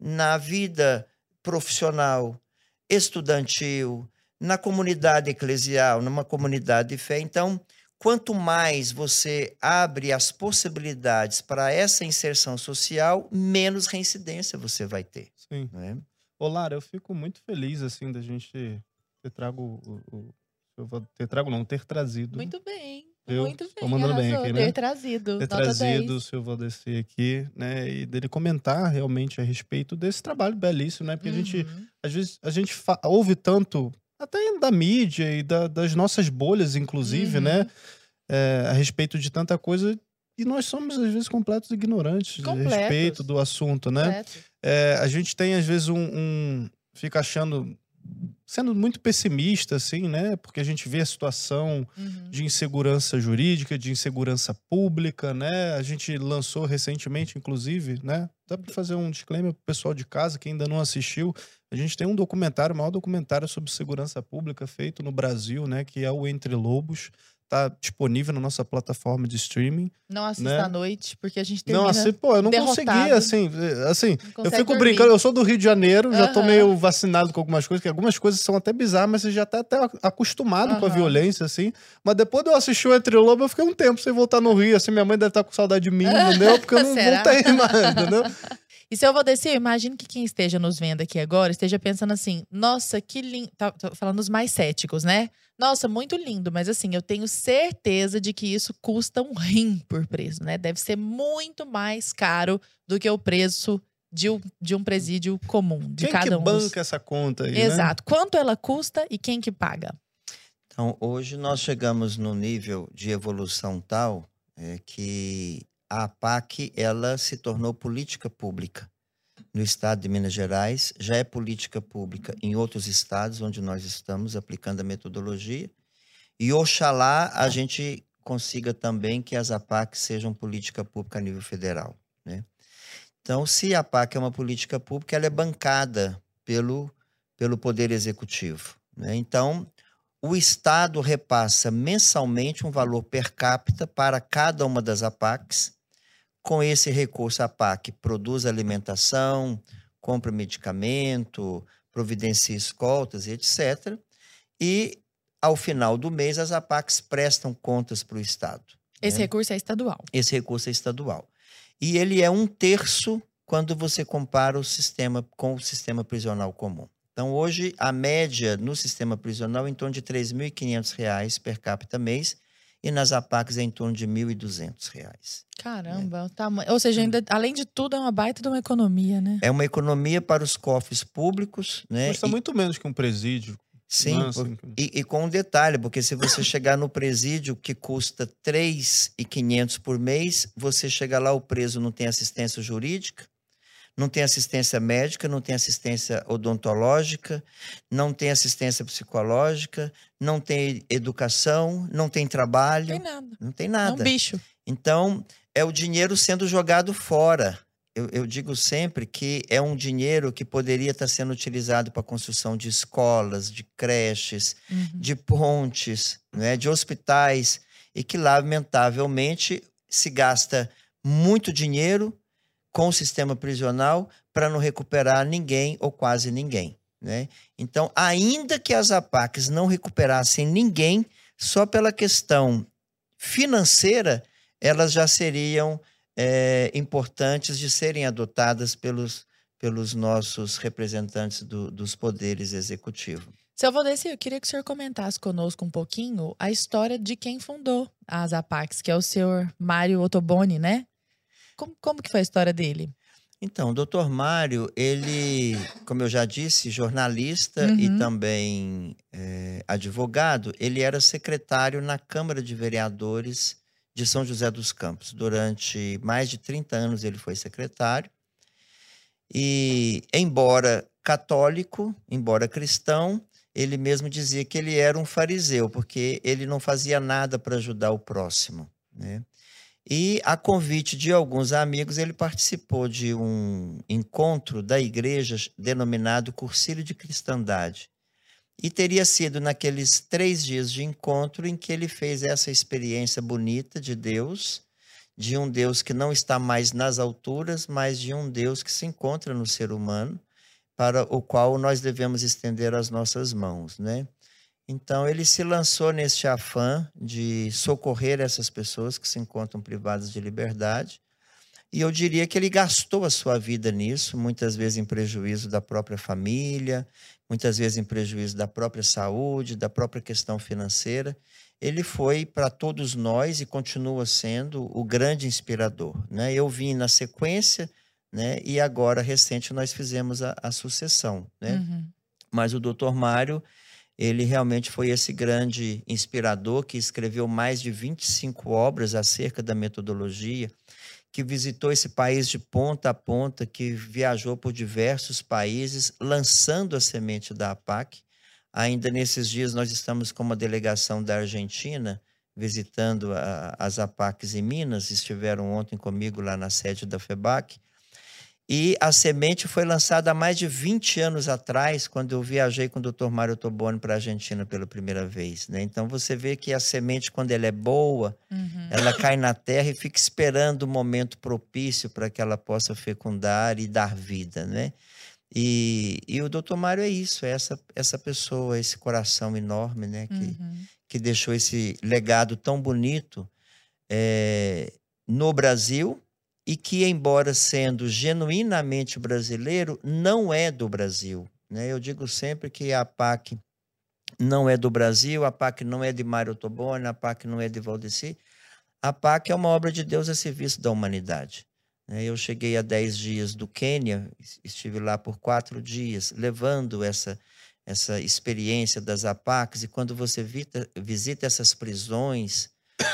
na vida profissional, estudantil, na comunidade eclesial, numa comunidade de fé. Então, quanto mais você abre as possibilidades para essa inserção social, menos reincidência você vai ter. Sim. Né? Ô, Lara, eu fico muito feliz, assim, da gente ter trago o... eu vou ter trago, não, ter trazido. Muito bem. Eu muito bem. tô mandando bem aqui, né? Ter trazido. ter trazido 10. o seu Valdeci aqui, né? E dele comentar realmente a respeito desse trabalho belíssimo, né? Porque a gente, Uhum. às vezes, a gente ouve tanto, até da mídia e da- das nossas bolhas, inclusive, Uhum. né? É, a respeito de tanta coisa. E nós somos, às vezes, completos ignorantes a Completos. respeito do assunto, né? Completo. É, a gente tem, às vezes, um, um- Fica achando. Sendo muito pessimista, assim, né? Porque a gente vê a situação Uhum. de insegurança jurídica, de insegurança pública, né? A gente lançou recentemente, inclusive, né? Dá para fazer um disclaimer pro pessoal de casa que ainda não assistiu. A gente tem um documentário, o maior documentário sobre segurança pública feito no Brasil, né? Que é o Entre Lobos. Tá disponível na nossa plataforma de streaming. Não assista né? à noite, porque a gente termina... Não, assim, pô, eu não derrotado. consegui, assim, eh, assim, eu fico dormir. brincando, eu sou do Rio de Janeiro, já tô meio vacinado com algumas coisas, que algumas coisas são até bizarras, mas você já tá até acostumado com a violência, assim. Mas depois de eu assistir o Entre Lobo, eu fiquei um tempo sem voltar no Rio, assim, minha mãe deve estar com saudade de mim, entendeu? Porque eu não Será? voltei mais, entendeu? E se eu vou descer, eu imagino que quem esteja nos vendo aqui agora esteja pensando assim: nossa, que lindo. Tá, tô falando os mais céticos, né? Nossa, muito lindo, mas assim, eu tenho certeza de que isso custa um rim por preso, né? Deve ser muito mais caro do que o preço de um, de um presídio comum, de Quem cada que um. banca dos... essa conta aí, né? Exato. Quanto ela custa e quem que paga? Então, hoje nós chegamos no nível de evolução tal é, que a APAC ela se tornou política pública. No estado de Minas Gerais, já é política pública em outros estados onde nós estamos aplicando a metodologia. E oxalá a gente consiga também que as APACs sejam política pública a nível federal. Né? Então, se a APAC é uma política pública, ela é bancada pelo, pelo Poder Executivo. Né? Então, o Estado repassa mensalmente um valor per capita para cada uma das APACs. Com esse recurso, a APAC produz alimentação, compra medicamento, providencia escoltas, etc. E, ao final do mês, as APACs prestam contas para o Estado. Esse né? recurso é estadual. Esse recurso é estadual. E ele é um terço quando você compara o sistema com o sistema prisional comum. Então, hoje, a média no sistema prisional é em torno de R$ 3.500 per capita mês e nas APACs é em torno de R$ 1.200. Caramba, o tamanho. Ou seja, ainda, além de tudo, é uma baita de uma economia, né? É uma economia para os cofres públicos, né? Custa E- muito menos que um presídio. sim, né, por- E, e com um detalhe, porque se você chegar no presídio que custa 3.500 por mês, você chega lá, o preso não tem assistência jurídica, não tem assistência médica, não tem assistência odontológica, não tem assistência psicológica, não tem educação, não tem trabalho, Não tem nada. não tem É um nada. bicho. Então, é o dinheiro sendo jogado fora. eu, eu, digo sempre que é um dinheiro que poderia estar sendo utilizado para a construção de escolas, de creches, uhum. de pontes, né, de hospitais, e que, lamentavelmente, se gasta muito dinheiro com o sistema prisional para não recuperar ninguém ou quase ninguém. Né? Então, ainda que as APACs não recuperassem ninguém, só pela questão financeira, elas já seriam é, importantes de serem adotadas pelos, pelos nossos representantes do, dos poderes executivos. Seu Valdeci, eu queria que o senhor comentasse conosco um pouquinho a história de quem fundou as APACs, que é o senhor Mário Ottoboni, né? Como, como que foi a história dele? Então, o doutor Mário, ele, como eu já disse, jornalista uhum. e também é, advogado, ele era secretário na Câmara de Vereadores de São José dos Campos. Durante mais de 30 anos ele foi secretário. E, embora católico, embora cristão, ele mesmo dizia que ele era um fariseu, porque ele não fazia nada para ajudar o próximo. Né? E, a convite de alguns amigos, ele participou de um encontro da igreja denominado Cursilho de Cristandade. E teria sido naqueles três dias de encontro em que ele fez essa experiência bonita de Deus, de um Deus que não está mais nas alturas, mas de um Deus que se encontra no ser humano, para o qual nós devemos estender as nossas mãos, né? Então ele se lançou neste afã de socorrer essas pessoas que se encontram privadas de liberdade. E eu diria que ele gastou a sua vida nisso, muitas vezes em prejuízo da própria família, muitas vezes em prejuízo da própria saúde, da própria questão financeira. Ele foi para todos nós e continua sendo o grande inspirador. Né? Eu vim na sequência, né? e agora, recente, nós fizemos a, a sucessão. Né? Uhum. Mas o doutor Mário, ele realmente foi esse grande inspirador que escreveu mais de 25 obras acerca da metodologia que visitou esse país de ponta a ponta, que viajou por diversos países, lançando a semente da APAC. Ainda nesses dias, nós estamos com uma delegação da Argentina visitando a, as APACs em Minas, estiveram ontem comigo lá na sede da FEBAC. E a semente foi lançada há mais de 20 anos atrás, quando eu viajei com o Dr. Mário Toboni para a Argentina pela primeira vez. Né? Então você vê que a semente, quando ela é boa, uhum. ela cai na terra e fica esperando o momento propício para que ela possa fecundar e dar vida. Né? E, e o Dr. Mário é isso, é essa, essa pessoa, esse coração enorme né? que, uhum. que deixou esse legado tão bonito é, no Brasil e que, embora sendo genuinamente brasileiro, não é do Brasil. Né? Eu digo sempre que a PAC não é do Brasil, a PAC não é de Mário Toboni, a PAC não é de Valdeci. A PAC é uma obra de Deus a serviço da humanidade. Né? Eu cheguei a 10 dias do Quênia, estive lá por quatro dias, levando essa, essa experiência das APACs, e quando você visita essas prisões,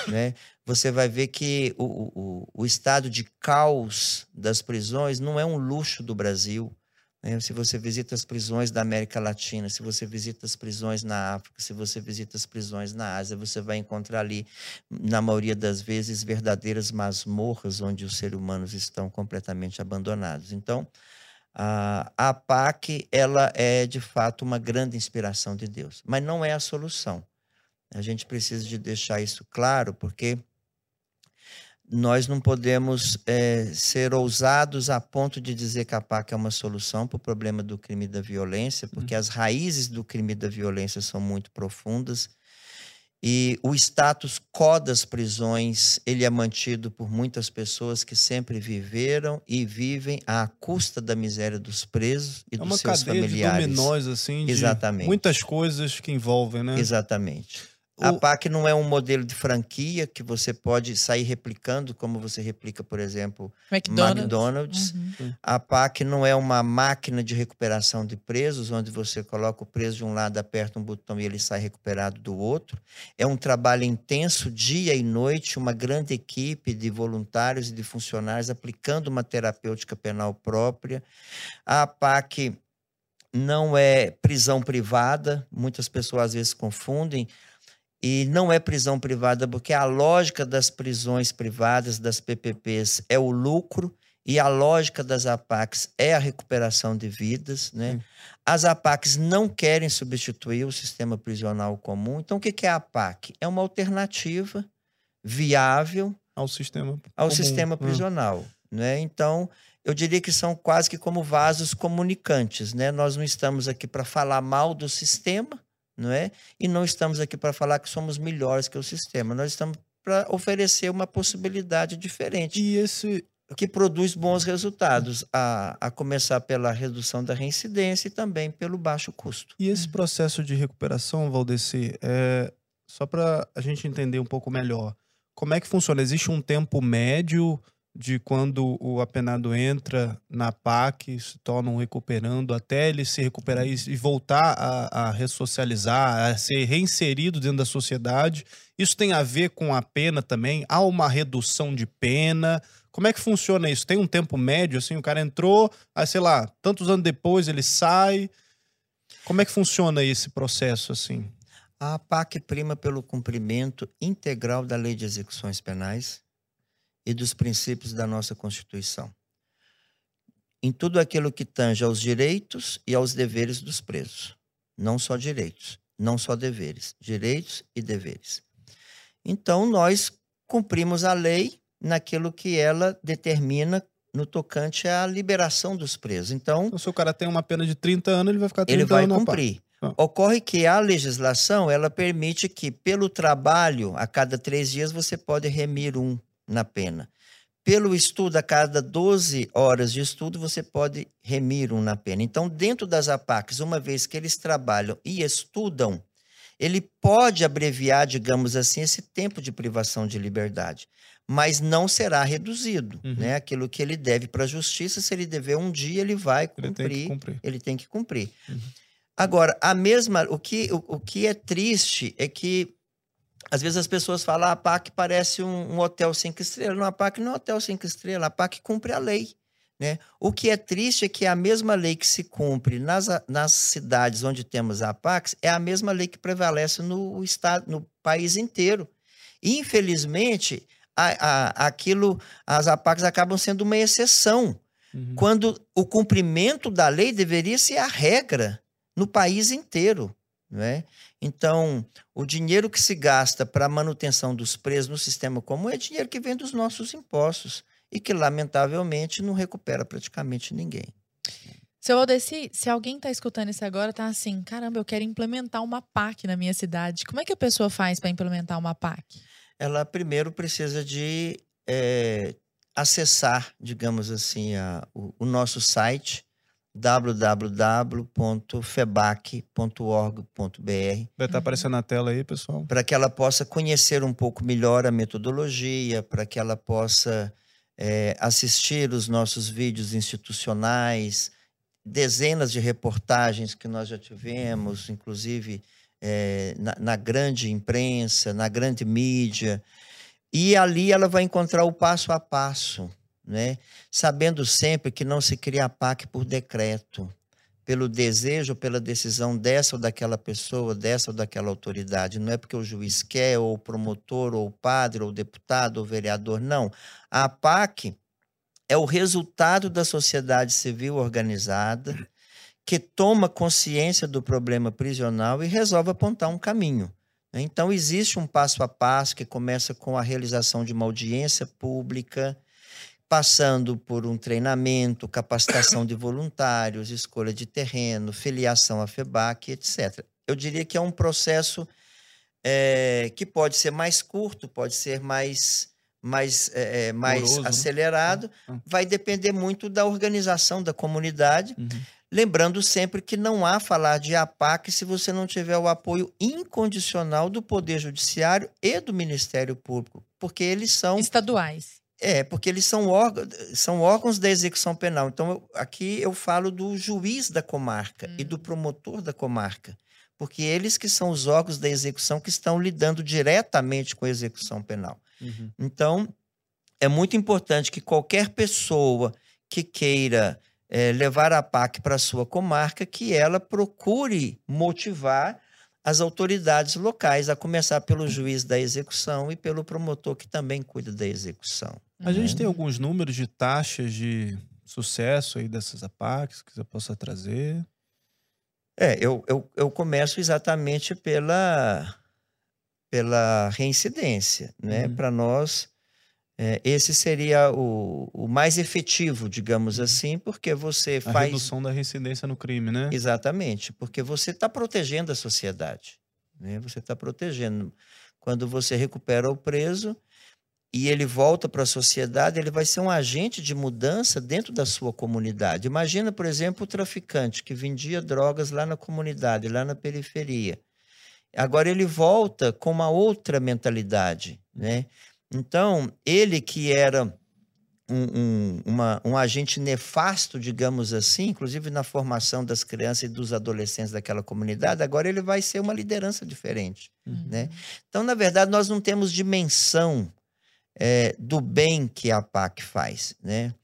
né? Você vai ver que o, o, o estado de caos das prisões não é um luxo do Brasil. Né? Se você visita as prisões da América Latina, se você visita as prisões na África, se você visita as prisões na Ásia, você vai encontrar ali, na maioria das vezes, verdadeiras masmorras onde os seres humanos estão completamente abandonados. Então, a, a PAC ela é de fato uma grande inspiração de Deus, mas não é a solução. A gente precisa de deixar isso claro, porque nós não podemos é, ser ousados a ponto de dizer que a PAC é uma solução para o problema do crime e da violência, porque uhum. as raízes do crime e da violência são muito profundas. E o status quo das prisões, ele é mantido por muitas pessoas que sempre viveram e vivem à custa da miséria dos presos e é dos seus familiares. É uma cadeia de dominós, assim, Exatamente. muitas coisas que envolvem, né? Exatamente. A PAC não é um modelo de franquia que você pode sair replicando, como você replica, por exemplo, McDonald's. McDonald's. Uhum. A PAC não é uma máquina de recuperação de presos, onde você coloca o preso de um lado, aperta um botão e ele sai recuperado do outro. É um trabalho intenso, dia e noite, uma grande equipe de voluntários e de funcionários aplicando uma terapêutica penal própria. A PAC não é prisão privada, muitas pessoas às vezes confundem e não é prisão privada, porque a lógica das prisões privadas, das PPPs, é o lucro e a lógica das APACs é a recuperação de vidas. Né? As APACs não querem substituir o sistema prisional comum. Então, o que é a APAC? É uma alternativa viável ao sistema, ao comum. sistema prisional. Né? Então, eu diria que são quase que como vasos comunicantes. Né? Nós não estamos aqui para falar mal do sistema, não é? E não estamos aqui para falar que somos melhores que o sistema. Nós estamos para oferecer uma possibilidade diferente. E esse que produz bons resultados, a, a começar pela redução da reincidência e também pelo baixo custo. E esse processo de recuperação, Valdeci, é, só para a gente entender um pouco melhor, como é que funciona? Existe um tempo médio de quando o apenado entra na PAC, se torna um recuperando, até ele se recuperar e voltar a, a ressocializar, a ser reinserido dentro da sociedade. Isso tem a ver com a pena também? Há uma redução de pena? Como é que funciona isso? Tem um tempo médio, assim, o cara entrou, aí, sei lá, tantos anos depois ele sai. Como é que funciona esse processo, assim? A PAC prima pelo cumprimento integral da lei de execuções penais e dos princípios da nossa Constituição. Em tudo aquilo que tange aos direitos e aos deveres dos presos. Não só direitos, não só deveres, direitos e deveres. Então, nós cumprimos a lei naquilo que ela determina no tocante à liberação dos presos. Então, então se o cara tem uma pena de 30 anos, ele vai ficar 30 ele vai anos cumprir. Ah. Ocorre que a legislação ela permite que, pelo trabalho, a cada três dias você pode remir um na pena. Pelo estudo, a cada 12 horas de estudo, você pode remir um na pena. Então, dentro das APACs, uma vez que eles trabalham e estudam, ele pode abreviar, digamos assim, esse tempo de privação de liberdade, mas não será reduzido. Uhum. Né? Aquilo que ele deve para a justiça, se ele dever um dia, ele vai cumprir. Ele tem que cumprir. Ele tem que cumprir. Uhum. Agora, a mesma, o que, o, o que é triste é que às vezes as pessoas falam, a PAC parece um, um, hotel cinco estrelas. Não, a PAC não é um hotel cinco estrelas, a PAC cumpre a lei. Né? O que é triste é que a mesma lei que se cumpre nas, nas cidades onde temos a PAC é a mesma lei que prevalece no, estado, no país inteiro. infelizmente, a, a, aquilo, as APACs acabam sendo uma exceção, uhum. quando o cumprimento da lei deveria ser a regra no país inteiro. Né? Então, o dinheiro que se gasta para a manutenção dos presos no sistema comum é dinheiro que vem dos nossos impostos e que, lamentavelmente, não recupera praticamente ninguém. Seu Aldeci, se alguém está escutando isso agora, está assim, caramba, eu quero implementar uma PAC na minha cidade. Como é que a pessoa faz para implementar uma PAC? Ela primeiro precisa de é, acessar, digamos assim, a, o, o nosso site, www.febac.org.br. Vai estar tá aparecendo na tela aí, pessoal. Para que ela possa conhecer um pouco melhor a metodologia, para que ela possa é, assistir os nossos vídeos institucionais, dezenas de reportagens que nós já tivemos, inclusive é, na, na grande imprensa, na grande mídia. E ali ela vai encontrar o passo a passo né? sabendo sempre que não se cria PAC por decreto, pelo desejo, pela decisão dessa ou daquela pessoa, dessa ou daquela autoridade. Não é porque o juiz quer, ou o promotor, ou o padre, ou o deputado, ou o vereador, não. A PAC é o resultado da sociedade civil organizada que toma consciência do problema prisional e resolve apontar um caminho. Então, existe um passo a passo que começa com a realização de uma audiência pública, passando por um treinamento, capacitação de voluntários, escolha de terreno, filiação à FEBAC, etc. Eu diria que é um processo é, que pode ser mais curto, pode ser mais, mais, é, mais Moroso, né? acelerado, né? vai depender muito da organização da comunidade. Uhum. Lembrando sempre que não há falar de APAC se você não tiver o apoio incondicional do Poder Judiciário e do Ministério Público, porque eles são. Estaduais. É, porque eles são órgãos, são órgãos da execução penal. Então, eu, aqui eu falo do juiz da comarca hum. e do hum. promotor da comarca, porque eles que são os órgãos da execução que estão lidando diretamente com a execução penal. Uhum. Então, é muito importante que qualquer pessoa que queira é, levar a PAC para a sua comarca, que ela procure motivar as autoridades locais, a começar pelo juiz da execução e pelo promotor que também cuida da execução. A gente né? tem alguns números de taxas de sucesso aí dessas APACs que você possa trazer? É, eu, eu, eu começo exatamente pela, pela reincidência, né? Uhum. Para nós, é, esse seria o, o mais efetivo, digamos assim, porque você A faz... redução da reincidência no crime, né? Exatamente, porque você está protegendo a sociedade, né? Você está protegendo. Quando você recupera o preso e ele volta para a sociedade, ele vai ser um agente de mudança dentro da sua comunidade. Imagina, por exemplo, o traficante que vendia drogas lá na comunidade, lá na periferia. Agora ele volta com uma outra mentalidade, né? Então, ele que era um, um, uma, um agente nefasto, digamos assim, inclusive na formação das crianças e dos adolescentes daquela comunidade, agora ele vai ser uma liderança diferente. Uhum. né? Então, na verdade, nós não temos dimensão é, do bem que a PAC faz, né?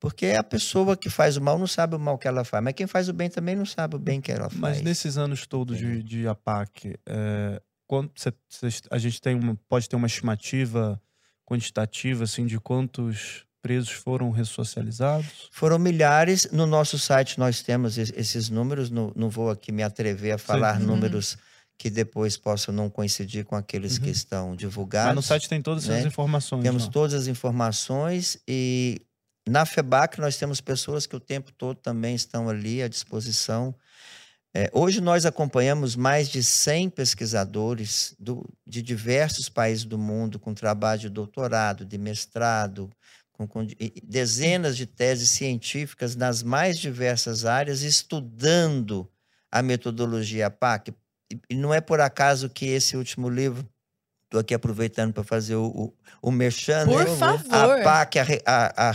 Porque a pessoa que faz o mal não sabe o mal que ela faz, mas quem faz o bem também não sabe o bem que ela faz. Mas nesses anos todos de, de APAC, é, quanto cê- cê- a gente tem uma, pode ter uma estimativa quantitativa assim, de quantos presos foram ressocializados? Foram milhares. No nosso site nós temos es- esses números. Não, não vou aqui me atrever a falar Uhum. números que depois possam não coincidir com aqueles que Uhum. estão divulgados. Mas no site tem todas né? informações. Temos lá. todas as informações e na FEBAC nós temos pessoas que o tempo todo também estão ali à disposição. É, hoje nós acompanhamos mais de 100 pesquisadores do- de diversos países do mundo com trabalho de doutorado, de mestrado, com, com de- dezenas de teses científicas nas mais diversas áreas, estudando a metodologia PAC. E, não é por acaso que esse último livro, estou aqui aproveitando para fazer o, o, o merchan, Por né? favor. a PAC, a, a, a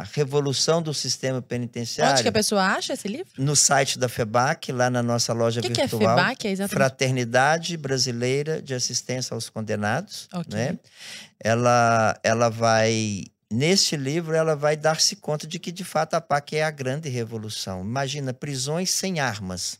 a revolução do sistema penitenciário, Onde que a pessoa acha esse livro? no site da FEBAC, lá na nossa loja O que, que é virtual. FEBAC? É exatamente. Fraternidade Brasileira de Assistência aos Condenados, Ok. né? Ela, ela vai neste livro ela vai dar-se conta de que de fato a PAC é a grande revolução. Imagina prisões sem armas,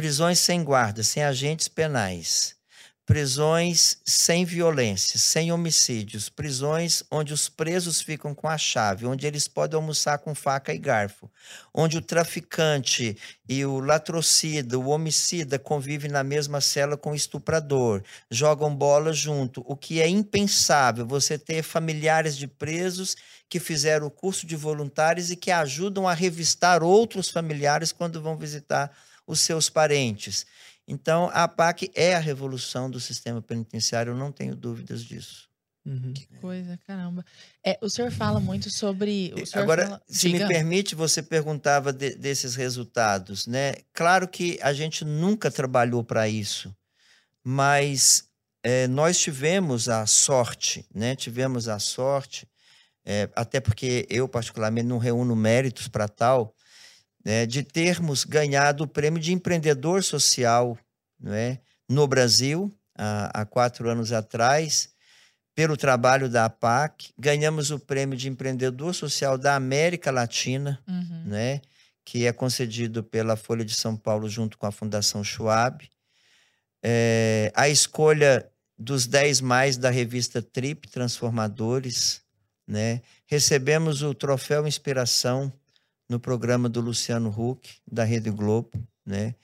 prisões sem guarda, sem agentes penais, prisões sem violência, sem homicídios, prisões onde os presos ficam com a chave, onde eles podem almoçar com faca e garfo, onde o traficante e o latrocida, o homicida convivem na mesma cela com o estuprador, jogam bola junto, o que é impensável você ter familiares de presos que fizeram o curso de voluntários e que ajudam a revistar outros familiares quando vão visitar os seus parentes. Então, a PAC é a revolução do sistema penitenciário, eu não tenho dúvidas disso. Uhum. Que coisa, caramba. É, o senhor fala muito sobre. Agora, fala... se Diga. me permite, você perguntava de- desses resultados, né? Claro que a gente nunca trabalhou para isso, mas eh, nós tivemos a sorte, né? Tivemos a sorte, eh, até porque eu particularmente não reúno méritos para tal, né? De termos ganhado o prêmio de empreendedor social, não é? No Brasil há, há quatro anos atrás pelo trabalho da APAC, ganhamos o prêmio de empreendedor social da América Latina, Uhum. né, que é concedido pela Folha de São Paulo junto com a Fundação Schwab. É, a escolha dos 10 mais da revista Trip Transformadores, né? Recebemos o troféu Inspiração no programa do Luciano Huck da Rede Globo, né?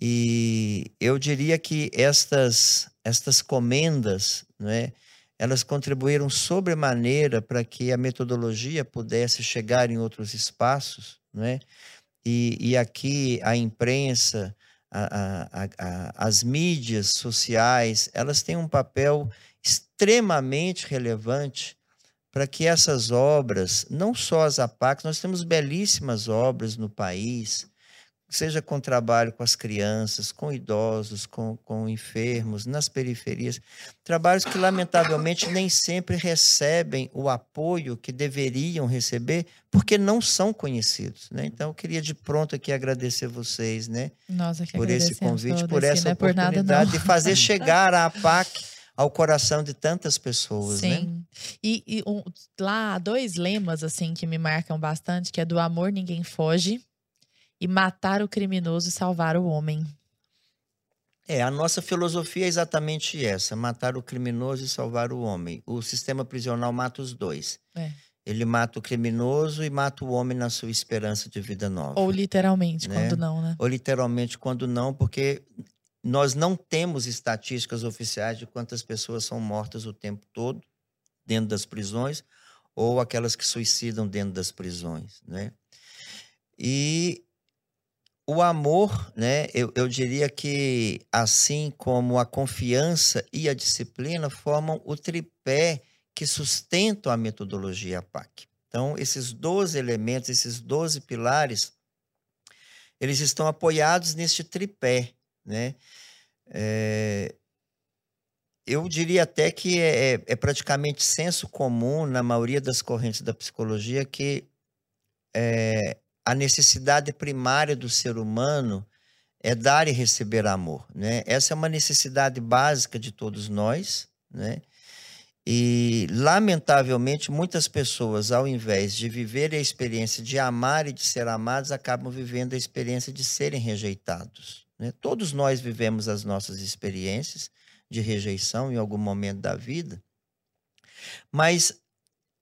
E eu diria que estas estas comendas, né, elas contribuíram sobremaneira para que a metodologia pudesse chegar em outros espaços, né? E, e aqui a imprensa, a- a- a- as mídias sociais, elas têm um papel extremamente relevante para que essas obras, não só as APACs, nós temos belíssimas obras no país, seja com trabalho com as crianças, com idosos, com, com enfermos, nas periferias, trabalhos que lamentavelmente nem sempre recebem o apoio que deveriam receber, porque não são conhecidos. Né? Então, eu queria de pronto aqui agradecer vocês, né? Nossa, que por esse convite, por essa não é por nada, oportunidade de fazer chegar a APAC ao coração de tantas pessoas, né? Sim. E, e um- lá há dois lemas, assim, que me marcam bastante, que é do amor ninguém foge e matar o criminoso e salvar o homem. É, a nossa filosofia é exatamente essa: matar o criminoso e salvar o homem. O sistema prisional mata os dois. É. Ele mata o criminoso e mata o homem na sua esperança de vida nova. Ou literalmente, Né? quando não, né? Ou literalmente quando não, porque nós não temos estatísticas oficiais de quantas pessoas são mortas o tempo todo dentro das prisões ou aquelas que suicidam dentro das prisões, né? E o amor, né? Eu, eu diria que assim como a confiança e a disciplina formam o tripé que sustentam a metodologia PAC. Então, esses 12 elementos, esses 12 pilares, eles estão apoiados neste tripé, né? É, eu diria até que é, é, é praticamente senso comum na maioria das correntes da psicologia que é, a necessidade primária do ser humano é dar e receber amor, né? Essa é uma necessidade básica de todos nós, né? E, lamentavelmente, muitas pessoas, ao invés de viver a experiência de amar e de ser amados, acabam vivendo a experiência de serem rejeitados. Né? Todos nós vivemos as nossas experiências de rejeição em algum momento da vida, mas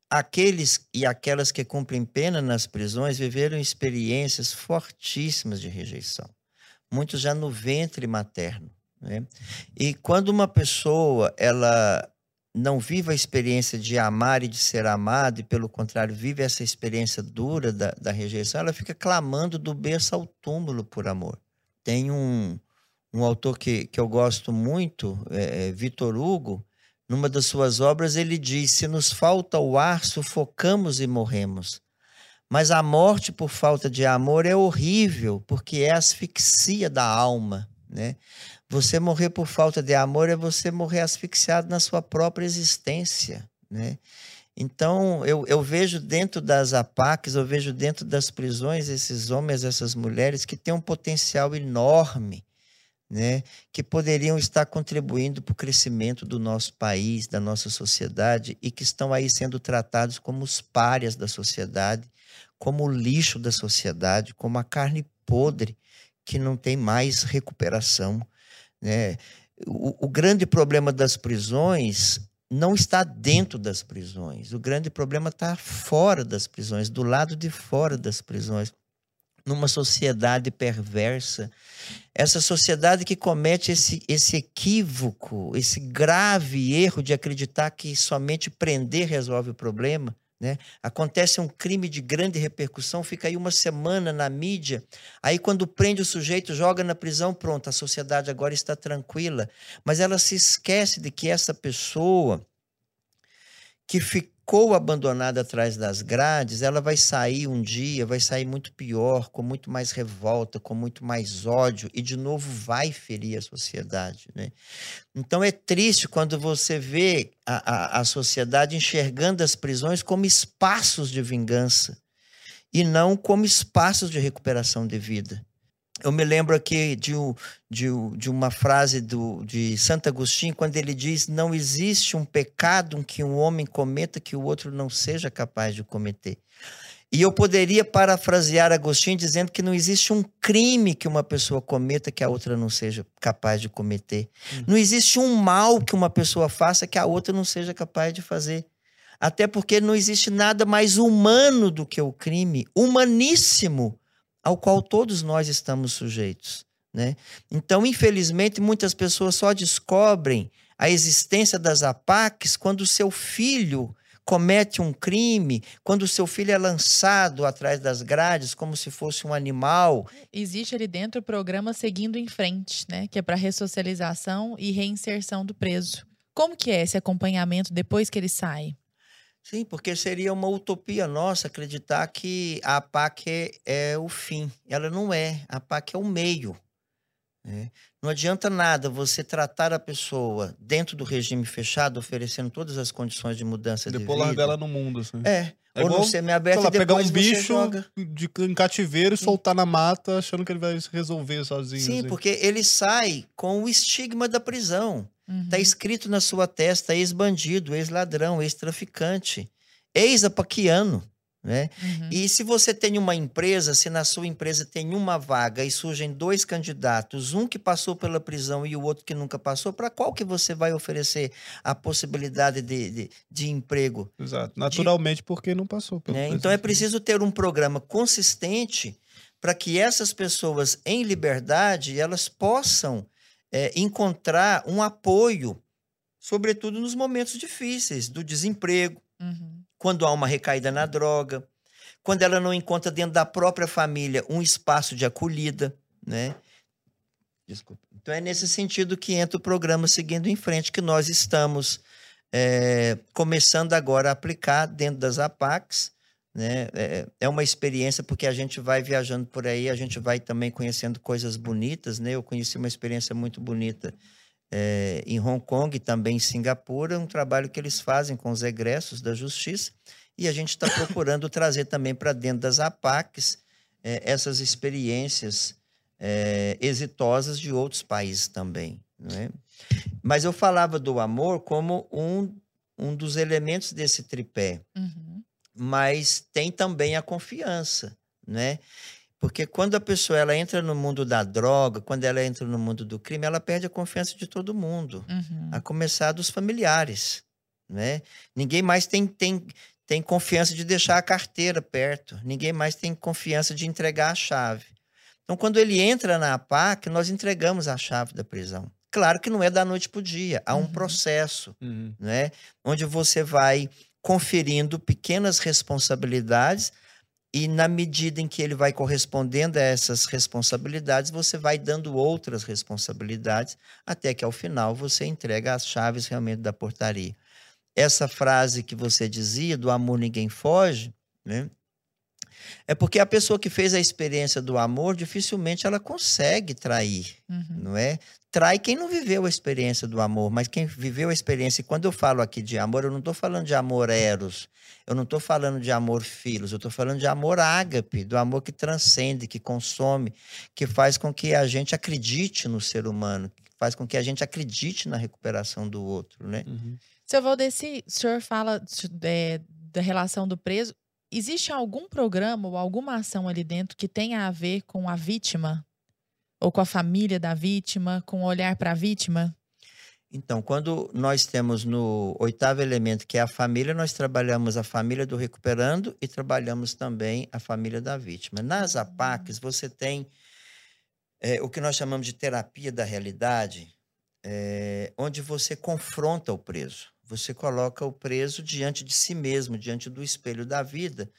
aqueles e aquelas que cumprem pena nas prisões viveram experiências fortíssimas de rejeição, muitos já no ventre materno. Né? E quando uma pessoa ela não vive a experiência de amar e de ser amado, e pelo contrário, vive essa experiência dura da, da rejeição, ela fica clamando do berço ao túmulo por amor. Tem um, um autor que, que eu gosto muito, é, é Vitor Hugo, numa das suas obras, ele diz: Se nos falta o ar, sufocamos e morremos. Mas a morte por falta de amor é horrível, porque é asfixia da alma. Né? Você morrer por falta de amor é você morrer asfixiado na sua própria existência, né? Então, eu, eu vejo dentro das APACs, eu vejo dentro das prisões esses homens, essas mulheres que têm um potencial enorme, né? Que poderiam estar contribuindo para o crescimento do nosso país, da nossa sociedade e que estão aí sendo tratados como os párias da sociedade, como o lixo da sociedade, como a carne podre que não tem mais recuperação. Né? O, o grande problema das prisões não está dentro das prisões. O grande problema está fora das prisões, do lado de fora das prisões. Numa sociedade perversa. Essa sociedade que comete esse, esse equívoco, esse grave erro de acreditar que somente prender resolve o problema. Né? Acontece um crime de grande repercussão, fica aí uma semana na mídia. Aí, quando prende o sujeito, joga na prisão, pronto, a sociedade agora está tranquila. Mas ela se esquece de que essa pessoa que ficou abandonada atrás das grades, ela vai sair um dia, vai sair muito pior, com muito mais revolta, com muito mais ódio, e de novo vai ferir a sociedade. Né? Então é triste quando você vê a, a, a sociedade enxergando as prisões como espaços de vingança e não como espaços de recuperação de vida. Eu me lembro aqui de, de, de uma frase do, de Santo Agostinho, quando ele diz: Não existe um pecado que um homem cometa que o outro não seja capaz de cometer. E eu poderia parafrasear Agostinho dizendo que não existe um crime que uma pessoa cometa que a outra não seja capaz de cometer. Hum. Não existe um mal que uma pessoa faça que a outra não seja capaz de fazer. Até porque não existe nada mais humano do que o crime, humaníssimo ao qual todos nós estamos sujeitos. Né? Então, infelizmente, muitas pessoas só descobrem a existência das APACs quando o seu filho comete um crime, quando o seu filho é lançado atrás das grades como se fosse um animal. Existe ali dentro o programa Seguindo em Frente, né? que é para ressocialização e reinserção do preso. Como que é esse acompanhamento depois que ele sai? Sim, porque seria uma utopia nossa acreditar que a PAC é, é o fim. Ela não é. A PAC é o meio. Né? Não adianta nada você tratar a pessoa dentro do regime fechado, oferecendo todas as condições de mudança depois de vida. Depois largar ela no mundo, assim. É. É ou no semi-aberto e pegar um bicho de, em cativeiro e soltar na mata, achando que ele vai se resolver sozinho. Sim, assim. porque ele sai com o estigma da prisão. Está Uhum. escrito na sua testa ex-bandido, ex-ladrão, ex-traficante, ex-apaquiano. Né? Uhum. E se você tem uma empresa, se na sua empresa tem uma vaga e surgem dois candidatos, um que passou pela prisão e o outro que nunca passou, para qual que você vai oferecer a possibilidade de, de, de emprego? Exato. Naturalmente, porque não passou. Pelo né? Então é preciso ter um programa consistente para que essas pessoas em liberdade elas possam é, encontrar um apoio, sobretudo nos momentos difíceis do desemprego, Uhum. quando há uma recaída na droga, quando ela não encontra dentro da própria família um espaço de acolhida, né? Desculpa. Então é nesse sentido que entra o programa Seguindo em Frente, que nós estamos é, começando agora a aplicar dentro das APACs. Né? É, é uma experiência porque a gente vai viajando por aí, a gente vai também conhecendo coisas bonitas. Né? Eu conheci uma experiência muito bonita é, em Hong Kong e também em Singapura, um trabalho que eles fazem com os egressos da justiça, e a gente está procurando trazer também para dentro das APACs é, essas experiências é, exitosas de outros países também. Né? Mas eu falava do amor como um, um dos elementos desse tripé, Uhum. Mas tem também a confiança, né? Porque quando a pessoa ela entra no mundo da droga, quando ela entra no mundo do crime, ela perde a confiança de todo mundo, Uhum. a começar dos familiares, né? Ninguém mais tem, tem, tem confiança de deixar a carteira perto, ninguém mais tem confiança de entregar a chave. Então, quando ele entra na APAC, nós entregamos a chave da prisão. Claro que não é da noite para o dia, há um Uhum. processo Uhum. né? Onde você vai conferindo pequenas responsabilidades e na medida em que ele vai correspondendo a essas responsabilidades, você vai dando outras responsabilidades até que ao final você entrega as chaves realmente da portaria. Essa frase que você dizia do amor ninguém foge, né? É porque a pessoa que fez a experiência do amor, dificilmente ela consegue trair Uhum. não é? Trai quem não viveu a experiência do amor, mas quem viveu a experiência. E quando eu falo aqui de amor, eu não estou falando de amor eros, eu não estou falando de amor filos, eu estou falando de amor ágape, do amor que transcende, que consome, que faz com que a gente acredite no ser humano, que faz com que a gente acredite na recuperação do outro, né? Uhum. Seu Valdeci, o senhor fala é, da relação do preso. Existe algum programa ou alguma ação ali dentro que tenha a ver com a vítima? Ou com a família da vítima, com o olhar para a vítima? Então, quando nós temos no oitavo elemento, que é a família, nós trabalhamos a família do recuperando e trabalhamos também a família da vítima. Nas APACs, você tem eh, o que nós chamamos de terapia da realidade, eh, onde você confronta o preso. Você coloca o preso diante de si mesmo, diante do espelho da vida,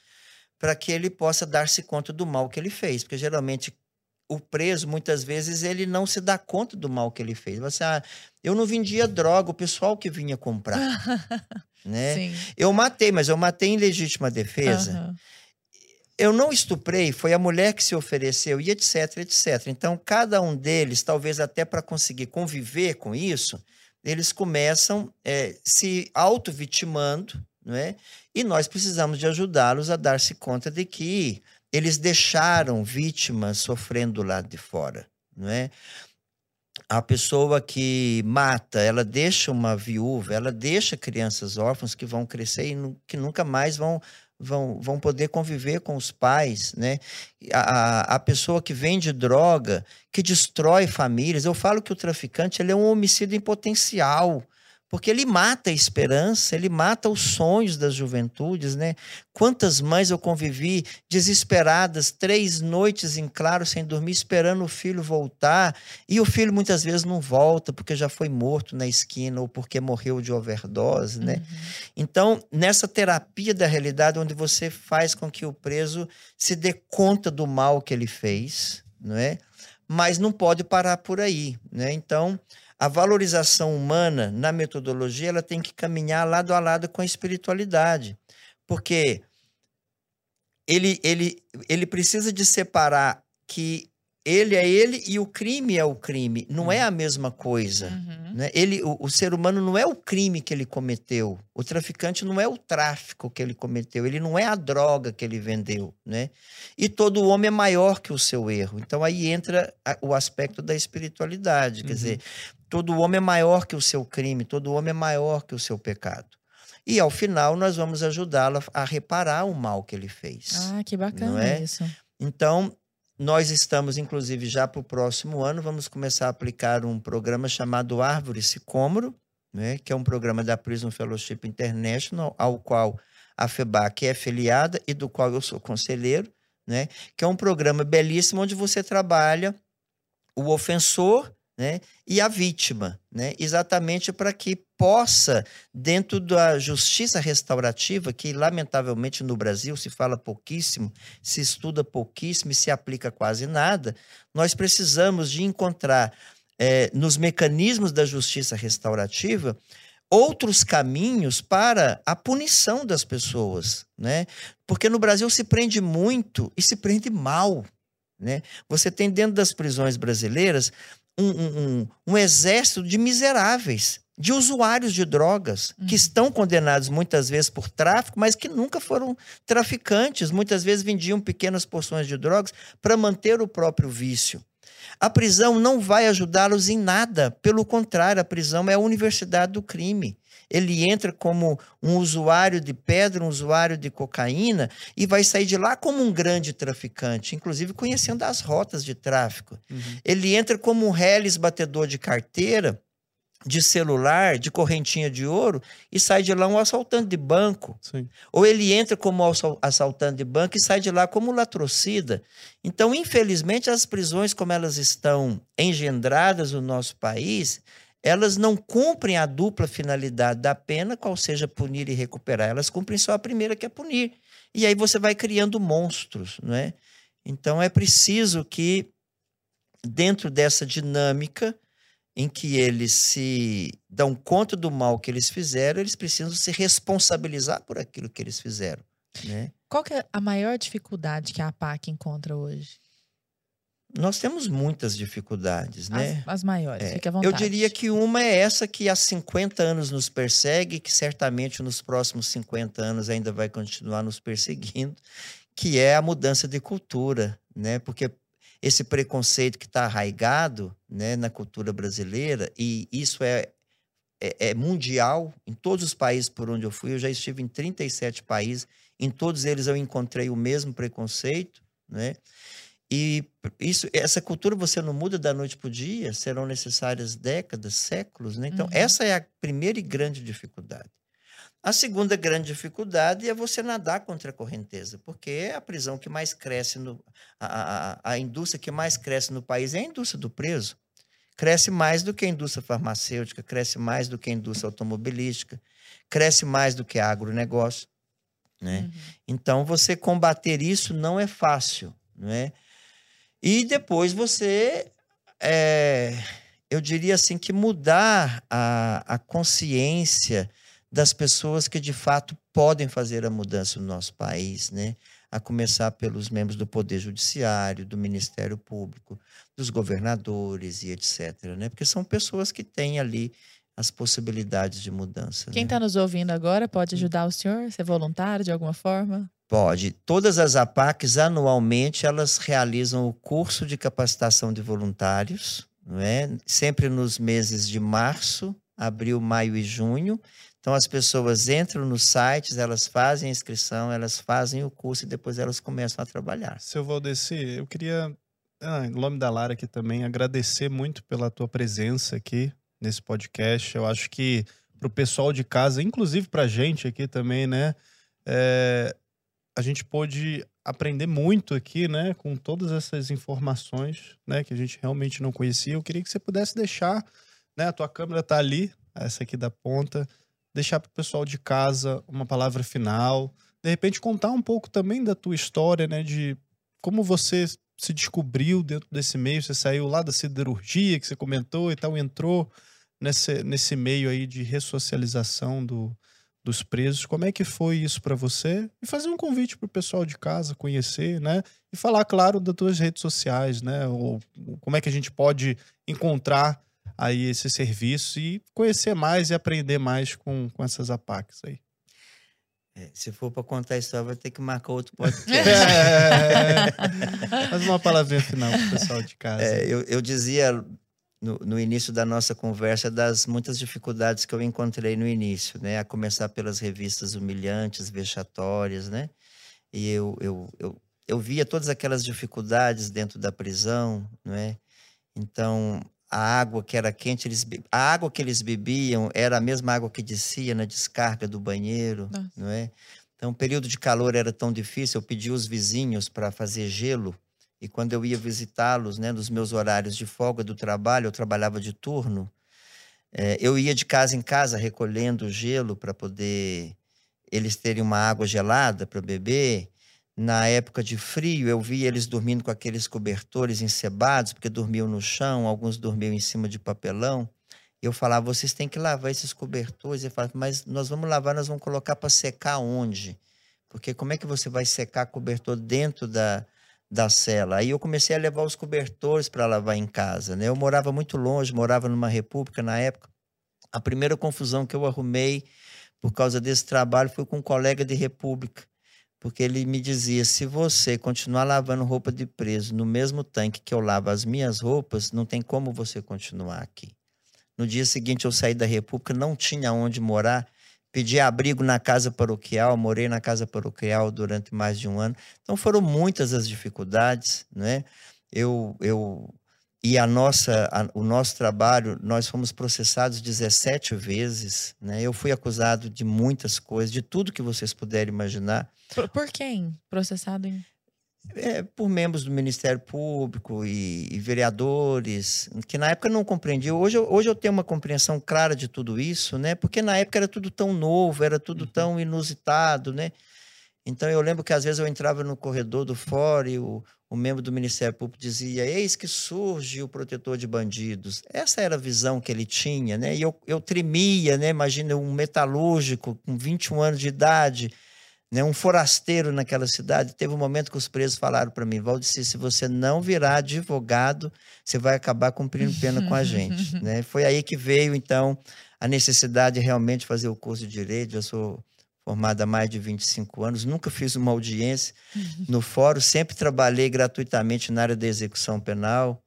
para que ele possa dar-se conta do mal que ele fez. Porque geralmente o preso, muitas vezes, ele não se dá conta do mal que ele fez. Você, ah, eu não vendia droga, o pessoal que vinha comprar, né? Sim. Eu matei, mas eu matei em legítima defesa. Aham. Eu não estuprei, foi a mulher que se ofereceu e etc, etc. Então, cada um deles, talvez até para conseguir conviver com isso, eles começam eh, se auto-vitimando, não é? E nós precisamos de ajudá-los a dar-se conta de que eles deixaram vítimas sofrendo do lado de fora, não é? A pessoa que mata, ela deixa uma viúva, ela deixa crianças órfãs que vão crescer e que nunca mais vão, vão, vão poder conviver com os pais, né? A, a- pessoa que vende droga, que destrói famílias. Eu falo que o traficante ele é um homicídio em potencial, porque ele mata a esperança, ele mata os sonhos das juventudes, né? Quantas mães eu convivi desesperadas, três noites em claro, sem dormir, esperando o filho voltar, e o filho muitas vezes não volta porque já foi morto na esquina ou porque morreu de overdose, né? Uhum. Então, nessa terapia da realidade, onde você faz com que o preso se dê conta do mal que ele fez, não é? Mas não pode parar por aí, né? Então, a valorização humana na metodologia, ela tem que caminhar lado a lado com a espiritualidade, porque ele, ele, ele precisa de separar que ele é ele e o crime é o crime. Não é a mesma coisa. Uhum. Né? Ele, o, o ser humano não é o crime que ele cometeu. O traficante não é o tráfico que ele cometeu. Ele não é a droga que ele vendeu. Né? E todo homem é maior que o seu erro. Então aí entra a- o aspecto da espiritualidade. Quer Uhum. dizer, todo homem é maior que o seu crime. Todo homem é maior que o seu pecado. e ao final nós vamos ajudá-la a reparar o mal que ele fez. Ah, que bacana é? isso. Então, nós estamos, inclusive, já para o próximo ano, vamos começar a aplicar um programa chamado Árvore Sicômoro, né, que é um programa da Prism Fellowship International, ao qual a FEBAC é afiliada e do qual eu sou conselheiro, né, que é um programa belíssimo onde você trabalha o ofensor né, e a vítima, né, exatamente para que possa, dentro da justiça restaurativa, que lamentavelmente no Brasil se fala pouquíssimo, se estuda pouquíssimo e se aplica quase nada, nós precisamos de encontrar é, nos mecanismos da justiça restaurativa outros caminhos para a punição das pessoas, né? Porque no Brasil se prende muito e se prende mal, né? Você tem dentro das prisões brasileiras um, um, um, exército de miseráveis, de usuários de drogas, que uhum. estão condenados muitas vezes por tráfico, mas que nunca foram traficantes, muitas vezes vendiam pequenas porções de drogas para manter o próprio vício. A prisão não vai ajudá-los em nada, pelo contrário, a prisão é a universidade do crime ele entra como um usuário de pedra, um usuário de cocaína e vai sair de lá como um grande traficante, inclusive conhecendo as rotas de tráfico. Uhum. Ele entra como um reles batedor de carteira, de celular, de correntinha de ouro e sai de lá um assaltante de banco. Sim. Ou ele entra como assaltante de banco e sai de lá como latrocida. Então, infelizmente, as prisões como elas estão engendradas no nosso país, elas não cumprem a dupla finalidade da pena, qual seja punir e recuperar. Elas cumprem só a primeira, que é punir. E aí você vai criando monstros, não é? Então é preciso que, dentro dessa dinâmica em que eles se dão conta do mal que eles fizeram, eles precisam se responsabilizar por aquilo que eles fizeram. Né? Qual é a maior dificuldade que a APAC encontra hoje? Nós temos muitas dificuldades, né? As, as maiores, é, fique à vontade. Eu diria que uma é essa que há 50 anos nos persegue, que certamente nos próximos 50 anos ainda vai continuar nos perseguindo, que é a mudança de cultura, né? Porque esse preconceito que está arraigado né, na cultura brasileira, e isso é, é, é mundial, em todos os países por onde eu fui, eu já estive em 37 países, em todos eles eu encontrei o mesmo preconceito, né? E isso, essa cultura você não muda da noite para o dia, serão necessárias décadas, séculos. Né? Então, uhum. essa é a primeira e grande dificuldade. A segunda grande dificuldade é você nadar contra a correnteza, porque é a prisão que mais cresce, no, a, a, a indústria que mais cresce no país é a indústria do preso. Cresce mais do que a indústria farmacêutica, cresce mais do que a indústria automobilística, cresce mais do que a agronegócio. Né? Uhum. Então, você combater isso não é fácil. Não é? E depois você, é, eu diria assim, que mudar a, a consciência das pessoas que de fato podem fazer a mudança no nosso país, né? A começar pelos membros do Poder Judiciário, do Ministério Público, dos governadores e etc. Né? Porque são pessoas que têm ali as possibilidades de mudança. Quem está né? nos ouvindo agora pode hum. ajudar o senhor, ser voluntário de alguma forma? Pode. Todas as APACs, anualmente, elas realizam o curso de capacitação de voluntários, não é? sempre nos meses de março, abril, maio e junho. Então, as pessoas entram nos sites, elas fazem a inscrição, elas fazem o curso e depois elas começam a trabalhar. Seu Valdeci, eu queria, ah, em nome da Lara aqui também, agradecer muito pela tua presença aqui nesse podcast. Eu acho que para o pessoal de casa, inclusive para a gente aqui também, né? É, a gente pôde aprender muito aqui, né, com todas essas informações, né, que a gente realmente não conhecia. Eu queria que você pudesse deixar, né, a tua câmera tá ali, essa aqui da ponta, deixar para o pessoal de casa uma palavra final, de repente contar um pouco também da tua história, né, de como você se descobriu dentro desse meio, você saiu lá da siderurgia que você comentou e tal, entrou nesse, nesse meio aí de ressocialização do, dos presos. Como é que foi isso para você? E fazer um convite para o pessoal de casa conhecer, né? E falar, claro, das tuas redes sociais, né? Ou como é que a gente pode encontrar aí esse serviço e conhecer mais e aprender mais com, com essas APACs aí. É, se for para contar a história, vai ter que marcar outro podcast. É, faz uma palavrinha final para o pessoal de casa. É, eu, eu dizia no, no, início da nossa conversa das muitas dificuldades que eu encontrei no início, né? A começar pelas revistas humilhantes, vexatórias, né? E eu, eu, eu, eu via todas aquelas dificuldades dentro da prisão, não é? Então, a água que era quente, eles, a água que eles bebiam era a mesma água que descia na descarga do banheiro, Nossa. não é? Então, o período de calor era tão difícil, eu pedi os vizinhos para fazer gelo e quando eu ia visitá-los, né, nos meus horários de folga do trabalho, eu trabalhava de turno, é, eu ia de casa em casa recolhendo gelo para poder eles terem uma água gelada para beber. Na época de frio, eu via eles dormindo com aqueles cobertores encebados, porque dormiam no chão, alguns dormiam em cima de papelão. Eu falava, vocês têm que lavar esses cobertores. Ele falava, mas nós vamos lavar, nós vamos colocar para secar onde? Porque como é que você vai secar cobertor dentro da, da cela. Aí eu comecei a levar os cobertores para lavar em casa. Né? Eu morava muito longe, morava numa república na época. A primeira confusão que eu arrumei por causa desse trabalho foi com um colega de república, porque ele me dizia: se você continuar lavando roupa de preso no mesmo tanque que eu lavo as minhas roupas, não tem como você continuar aqui. No dia seguinte eu saí da república, não tinha onde morar pedi abrigo na casa paroquial, morei na casa paroquial durante mais de um ano. Então foram muitas as dificuldades, né? Eu, eu e a nossa, a, o nosso trabalho, nós fomos processados 17 vezes, né? Eu fui acusado de muitas coisas, de tudo que vocês puderem imaginar. Por, por quem? Processado em é, por membros do Ministério Público e, e, vereadores, que na época não compreendiam. Hoje, hoje eu tenho uma compreensão clara de tudo isso, né? Porque na época era tudo tão novo, era tudo uhum. tão inusitado, né? Então eu lembro que às vezes eu entrava no corredor do fórum e o, o membro do Ministério Público dizia: Eis que surge o protetor de bandidos. Essa era a visão que ele tinha, né? E eu, eu tremia, né? Imagina um metalúrgico com 21 anos de idade né, um forasteiro naquela cidade. Teve um momento que os presos falaram para mim, Valdeci, se você não virar advogado, você vai acabar cumprindo pena com a gente. né? Foi aí que veio, então, a necessidade de realmente fazer o curso de Direito. Eu sou formado há mais de 25 anos, nunca fiz uma audiência no fórum, sempre trabalhei gratuitamente na área da execução penal.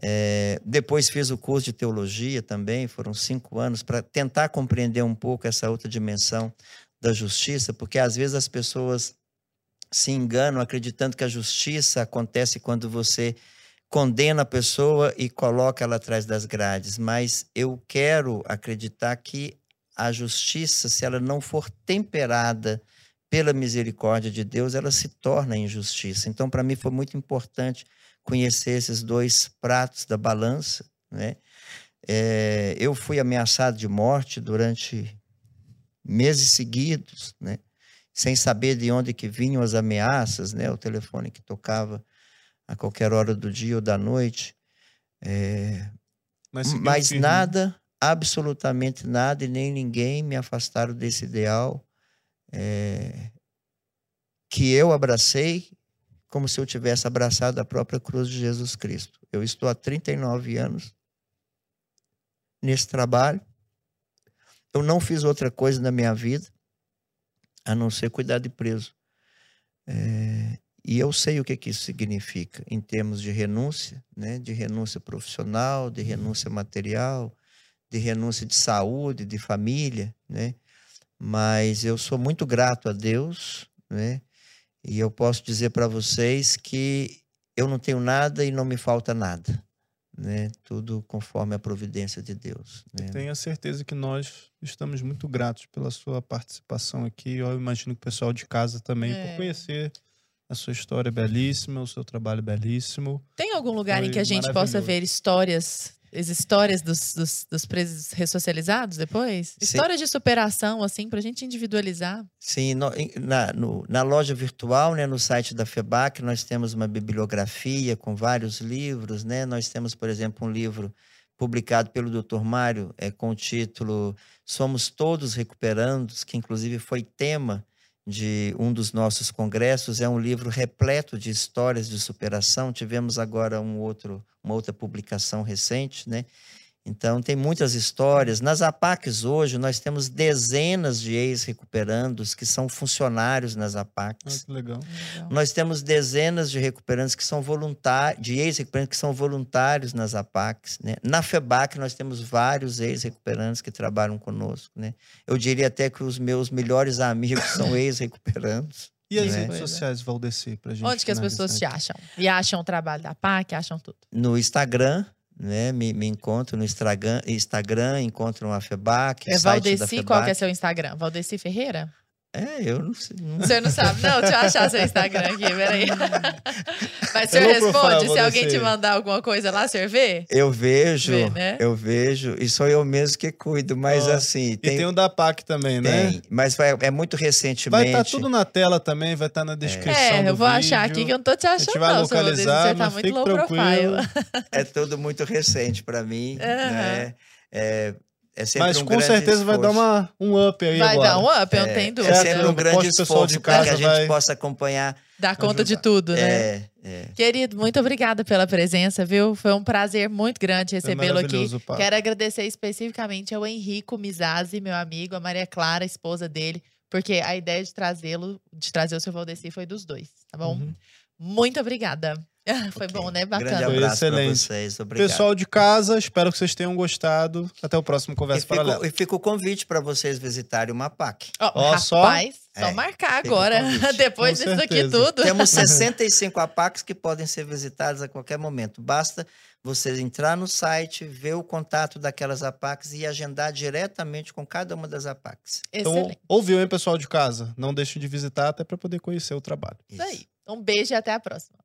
É, depois fiz o curso de teologia também, foram cinco anos, para tentar compreender um pouco essa outra dimensão da justiça, porque às vezes as pessoas se enganam acreditando que a justiça acontece quando você condena a pessoa e coloca ela atrás das grades, mas eu quero acreditar que a justiça, se ela não for temperada pela misericórdia de Deus, ela se torna injustiça. Então, para mim foi muito importante conhecer esses dois pratos da balança, né? É, eu fui ameaçado de morte durante meses seguidos, né? sem saber de onde que vinham as ameaças, né? o telefone que tocava a qualquer hora do dia ou da noite. É... Mas, Mas nada, absolutamente nada, e nem ninguém me afastaram desse ideal é... que eu abracei como se eu tivesse abraçado a própria cruz de Jesus Cristo. Eu estou há 39 anos nesse trabalho eu não fiz outra coisa na minha vida a não ser cuidar de preso. É, e eu sei o que, que isso significa em termos de renúncia, né? de renúncia profissional, de renúncia material, de renúncia de saúde, de família, né? Mas eu sou muito grato a Deus, né? E eu posso dizer para vocês que eu não tenho nada e não me falta nada né? Tudo conforme a providência de Deus. Né? Tenho a certeza que nós estamos muito gratos pela sua participação aqui. Eu imagino que o pessoal de casa também, é. por conhecer a sua história belíssima, o seu trabalho belíssimo. Tem algum lugar Foi em que a gente possa ver histórias as histórias dos, dos, dos, presos ressocializados depois? Sim. Histórias de superação, assim, para a gente individualizar. Sim, no, na, no, na loja virtual, né, no site da FEBAC, nós temos uma bibliografia com vários livros, né? Nós temos, por exemplo, um livro publicado pelo Dr. Mário é, com o título Somos Todos Recuperandos, que inclusive foi tema de um dos nossos congressos. É um livro repleto de histórias de superação. Tivemos agora um outro, uma outra publicação recente, né? Então, tem muitas histórias. Nas APACs hoje, nós temos dezenas de ex-recuperandos que são funcionários nas Ah, APACs. que legal. Legal. Nós temos dezenas de recuperantes que são voluntários, de ex-recuperantes que são voluntários nas APACs. Né? Na FEBAC, nós temos vários ex-recuperantes que trabalham conosco. Né? Eu diria até que os meus melhores amigos são ex-recuperandos. E as Né? redes sociais, Valdeci, pra gente Onde que as pessoas te acham? E acham o trabalho da PAC, acham tudo. No Instagram, né? me, me encontro no Instagram, Instagram encontram a FEBAC, É site da Valdeci, FEBAC. qual que é seu Instagram? Valdeci Ferreira? É, eu não sei. O senhor não sabe? Não, deixa eu achar seu Instagram aqui, peraí. Mas o senhor responde? Se alguém te mandar alguma coisa lá, o senhor vê? Eu vejo, Vê, né? eu vejo, e sou eu mesmo que cuido, mas Ó, assim, E tem, tem o da PAC também, né? tem, mas vai- é muito recentemente. Vai estar tudo na tela também, vai estar na descrição. É, do eu vou achar vídeo. aqui que eu não tô te A gente achando, vai não, Valdeci. localizar, Você tá muito low tranquilo. profile. É tudo muito recente para mim, né? É, é sempre Mas um com certeza vai dar esforço. uma, um up aí Vai agora. dar um up, eu não É, tenho É dúvida. sempre um grande de esforço para que a gente vai possa acompanhar. Dá conta de ajudar. tudo, né? É, é. Querido, muito obrigada pela presença, viu? Foi um prazer muito grande recebê-lo aqui. papo. Quero agradecer especificamente ao Henrico Mizazzi, meu amigo, a Maria Clara, a esposa dele, porque a ideia de trazê-lo, de trazer o seu Valdeci foi dos dois, tá bom? Uhum. Muito obrigada. Foi Ok. bom, né? Grande Bacana. Foi abraço para excelente. vocês. Obrigado. Pessoal de casa, espero que vocês tenham gostado. Até o próximo e Conversa Paralela. fica, e fica o convite para vocês visitarem uma PAC. Ó, Ó, só- rapaz, só, É, marcar o agora. Depois Com disso aqui certeza. tudo. Temos 65 APACs que podem ser visitadas a qualquer momento. Basta você entrar no site, ver o contato daquelas APACs e agendar diretamente com cada uma das APACs. Então, Excelente. ouviu, hein, pessoal de casa? Não deixem de visitar até para poder conhecer o trabalho. Isso aí. Um beijo e até a próxima.